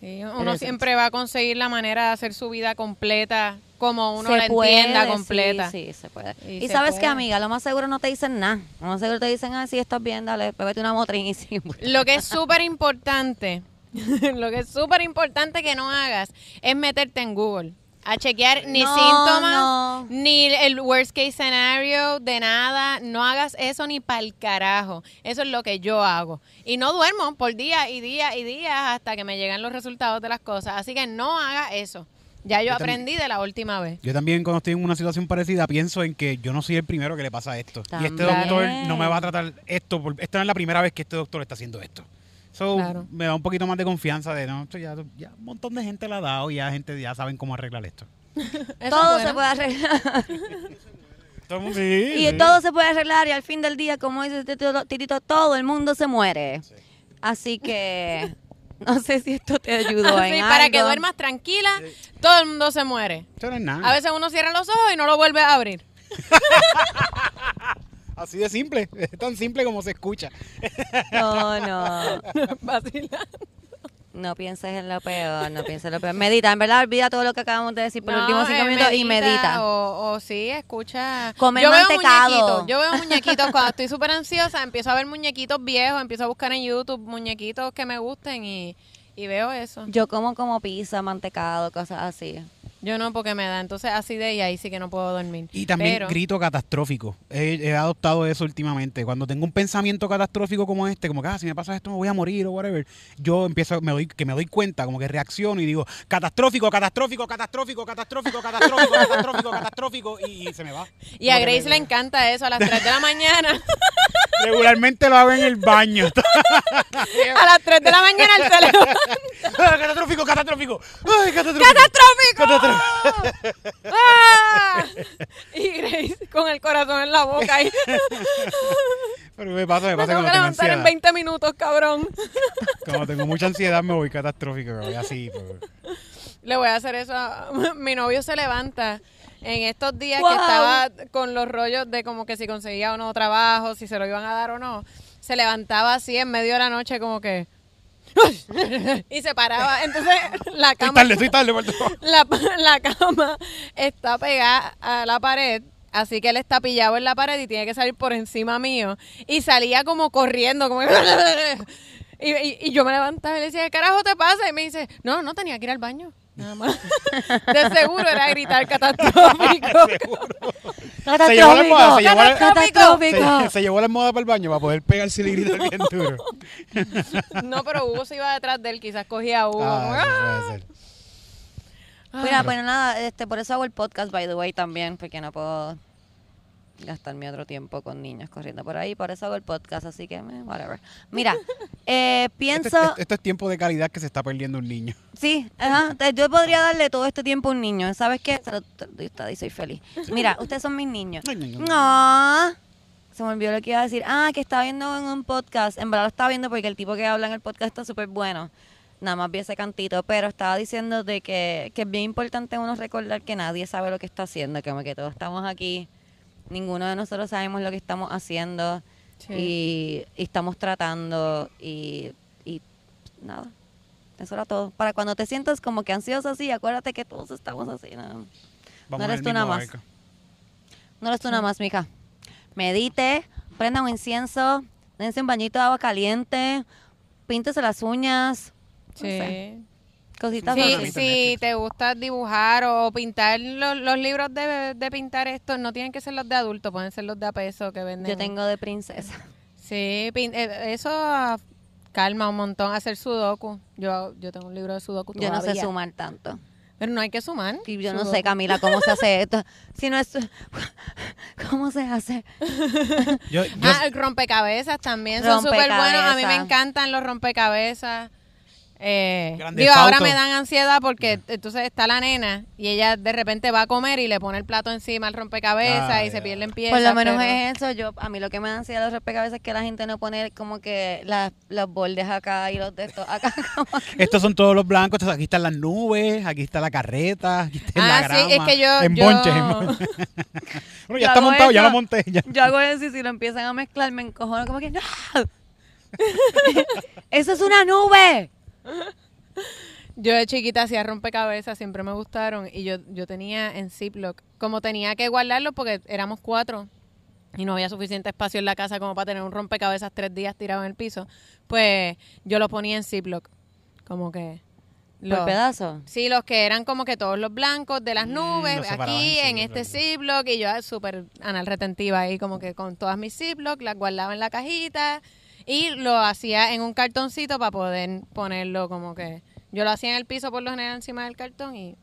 Sí, uno siempre va a conseguir la manera de hacer su vida completa como uno Se la puede, entienda completa. Sí, se puede. Y Y, se sabes puede. que, amiga, lo más seguro no te dicen nada. Lo más seguro te dicen, ah, sí, estás bien, dale, pégate una motriz y sí. Lo que es súper importante, lo que es súper importante que no hagas es meterte en Google a chequear ni No, síntomas, no. ni el worst case scenario de nada. No hagas eso ni pa'l carajo. Eso es lo que yo hago. Y no duermo por día y día y días hasta que me llegan los resultados de las cosas. Así que no haga eso. Ya yo Yo también- aprendí de la última vez. Yo también cuando estoy en una situación parecida pienso en que yo no soy el primero que le pasa esto. Y este doctor no me va a tratar esto. Por, esta no es la primera vez que este doctor está haciendo esto. So, Claro. me da un poquito más de confianza de, no, esto ya, ya un montón de gente la ha dado y ya gente ya saben cómo arreglar esto. Todo se puede arreglar. Y sí. todo se puede arreglar y al fin del día, como dice Titito, Titito, todo el mundo se muere. Así que no sé si esto te ayudó Así, en para que duermas tranquila, todo el mundo se muere. Eso no es nada. A veces uno cierra los ojos y no lo vuelve a abrir. Así de simple. Es tan simple como se escucha. No, no. Vacila. No pienses en lo peor, no pienses en lo peor. Medita, en verdad, olvida todo lo que acabamos de decir por los No, últimos cinco eh, minutos y medita. O, o sí, escucha. Comer yo veo mantecado. muñequitos. Yo veo muñequitos. Cuando estoy súper ansiosa, empiezo a ver muñequitos viejos. Empiezo a buscar en YouTube muñequitos que me gusten y, y veo eso. Yo como como pizza, mantecado, cosas así. Yo no, porque me da entonces acidez y ahí sí que no puedo dormir. Y también Pero- grito catastrófico. He, he adoptado eso últimamente. Cuando tengo un pensamiento catastrófico como este, como que ah, si me pasa esto me voy a morir o whatever, yo empiezo, me doy, que me doy cuenta, como que reacciono y digo, catastrófico, catastrófico, catastrófico, catastrófico, catastrófico, catastrófico, catastrófico, y, y se me va. Y a Como Grace me- le encanta eso a las 3 de la mañana. Regularmente lo hago en el baño. a las 3 de la mañana el teléfono. Catastrófico, catastrófico. Ay, catastrófico. ¡Catastrófico! ¡Ah! Y Grace con el corazón en la boca ahí. Pero me pasa, me Me pasa tengo cuando que tengo levantar en ansiedad. 20 minutos, cabrón. Cuando tengo mucha ansiedad me voy catastrófico, me voy así. pues. Le voy a hacer eso. a- Mi novio se levanta en estos días Wow. que estaba con los rollos de como que si conseguía o no trabajo, si se lo iban a dar o no. Se levantaba así en medio de la noche como que... y se paraba. Entonces la Estoy cama... tarde, estoy tarde. la, la cama está pegada a la pared, así que él está pillado en la pared y tiene que salir por encima mío. Y salía como corriendo, como... Y, y- y yo me levantaba y le decía, ¿qué carajo te pasa? Y me dice, no, no tenía que ir al baño. Nada más. De seguro era gritar catastrófico. Se llevó la almohada, se llevó la-. Se, se llevó la almohada para el baño para poder pegarse y gritar bien duro. No, pero Hugo se iba detrás de él, quizás cogía a Hugo. Ah, "Ah". puede ser. Mira, bueno, nada, este, por eso hago el podcast, by the way, también, porque no puedo gastar mi otro tiempo con niños corriendo por ahí, por eso hago el podcast, así que, eh, whatever. Mira, eh, Esto, pienso, es- esto es tiempo de calidad que se está perdiendo un niño. sí, ajá, yo podría darle todo este tiempo a un niño, ¿sabes qué? Se lo- y soy feliz. Mira, ustedes son mis niños. No. Se me olvidó lo que iba a decir. Ah, que estaba viendo en un podcast. En verdad lo estaba viendo porque el tipo que habla en el podcast está súper bueno. Nada más vi ese cantito. Pero estaba diciendo de que, que es bien importante uno recordar que nadie sabe lo que está haciendo. Como que todos estamos aquí. Ninguno de nosotros sabemos lo que estamos haciendo. Sí. Y, y estamos tratando. Y, y nada. Eso era todo. Para cuando te sientas como que ansioso así, acuérdate que todos estamos así. ¿no? Vamos eres tú nada más. barco. No eres tú nada más, mija. Medite, prenda un incienso, dense un bañito de agua caliente, píntese las uñas. no sé, Sí. Cositas Sí, si te gusta dibujar o pintar los, los libros de, de pintar estos, no tienen que ser los de adultos, pueden ser los de a peso que venden. Yo tengo de princesa. Sí, pin- eh, eso calma un montón hacer sudoku. Yo, yo tengo un libro de sudoku Yo no sé sumar tanto. Pero no hay que sumar. Y yo no sé, Camila, cómo se hace esto. Si no es... ¿Cómo se hace? Yo, yo- Ah, el rompecabezas también son súper buenos. A mí me encantan los rompecabezas. Eh, digo, ahora me dan ansiedad porque entonces está la nena y ella de repente va a comer y le pone el plato encima al rompecabezas Ah, y se ya. pierden piezas. Por lo menos pero- es eso. Yo, a mí lo que me da ansiedad de los rompecabezas es que la gente no pone como que las, los bordes acá y los de estos acá. Estos son todos los blancos. entonces aquí están las nubes, aquí está la carreta, aquí está Ah, la sí, grama. es que yo- En yo- bonches. en bonches. bueno, Yo ya está montado, ya lo monté. ya. Yo hago eso y si lo empiezan a mezclar me encojono como que ¡No! ¡Eso es una nube! Yo de chiquita hacía rompecabezas, siempre me gustaron y yo, yo tenía en Ziploc, como tenía que guardarlo porque éramos cuatro y no había suficiente espacio en la casa como para tener un rompecabezas tres días tirado en el piso, pues yo lo ponía en Ziploc, como que... ¿Por los- pedazo? Sí, los que eran como que todos los blancos de las Mm, nubes, aquí en en este. Ziploc, y yo súper anal retentiva ahí, como que con todas mis Ziploc, las guardaba en la cajita y lo hacía en un cartoncito para poder ponerlo como que. Yo lo hacía en el piso por lo general encima del cartón y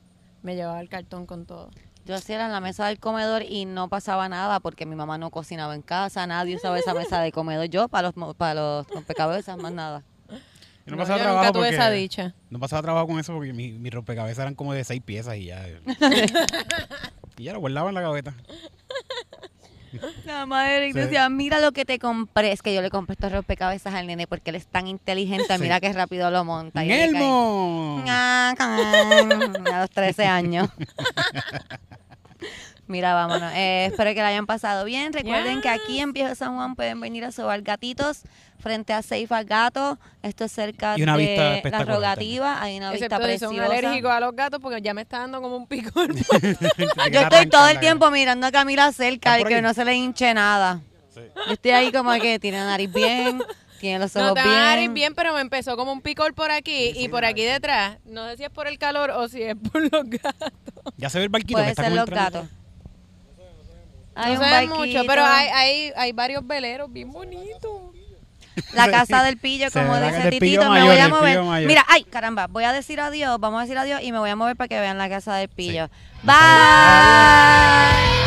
me llevaba el cartón con todo. Yo hacía era en la mesa del comedor y no pasaba nada porque mi mamá no cocinaba en casa, nadie usaba esa mesa de comedor. Yo para los, mo- para los rompecabezas, más nada. Yo no No, pasaba yo trabajo nunca tuve porque- esa dicha. No pasaba trabajo con eso porque mi, mi rompecabezas eran como de seis piezas y ya. y ya lo guardaba en la gaveta. La madre Sí. decía, mira lo que te compré. Es que yo le compré estos rompecabezas al nene porque él es tan inteligente. Sí. Mira qué rápido lo monta. Y le cae- ¡Elmo! A los 13 años. Mira, vámonos. Eh, espero que la hayan pasado bien. Recuerden que aquí en Viejo San Juan pueden venir a sobar gatitos frente a Seifa Gato. Esto es cerca Y una vista de la rogativa. Hay una vista Excepto si son preciosa. alérgicos a los gatos porque ya me está dando como un picor. Yo estoy todo el tiempo mirando a Camila cerca ¿Está y que no se le hinche nada. Sí. Yo estoy ahí como que tiene la nariz bien, tiene los ojos No a dar bien. bien, pero me empezó como un picor por aquí y por aquí detrás. No sé si es por el calor o si es por los gatos. Ya se ve el barquito que Puede está ser los gatos. Hay no barquito. mucho, pero hay, hay, hay varios veleros bien bonitos. La casa del pillo, como dice Titito, pillo me voy a mover. mayor. Mira, ay, caramba, voy a decir adiós, vamos a decir adiós y me voy a mover para que vean la casa del pillo. Sí. Bye.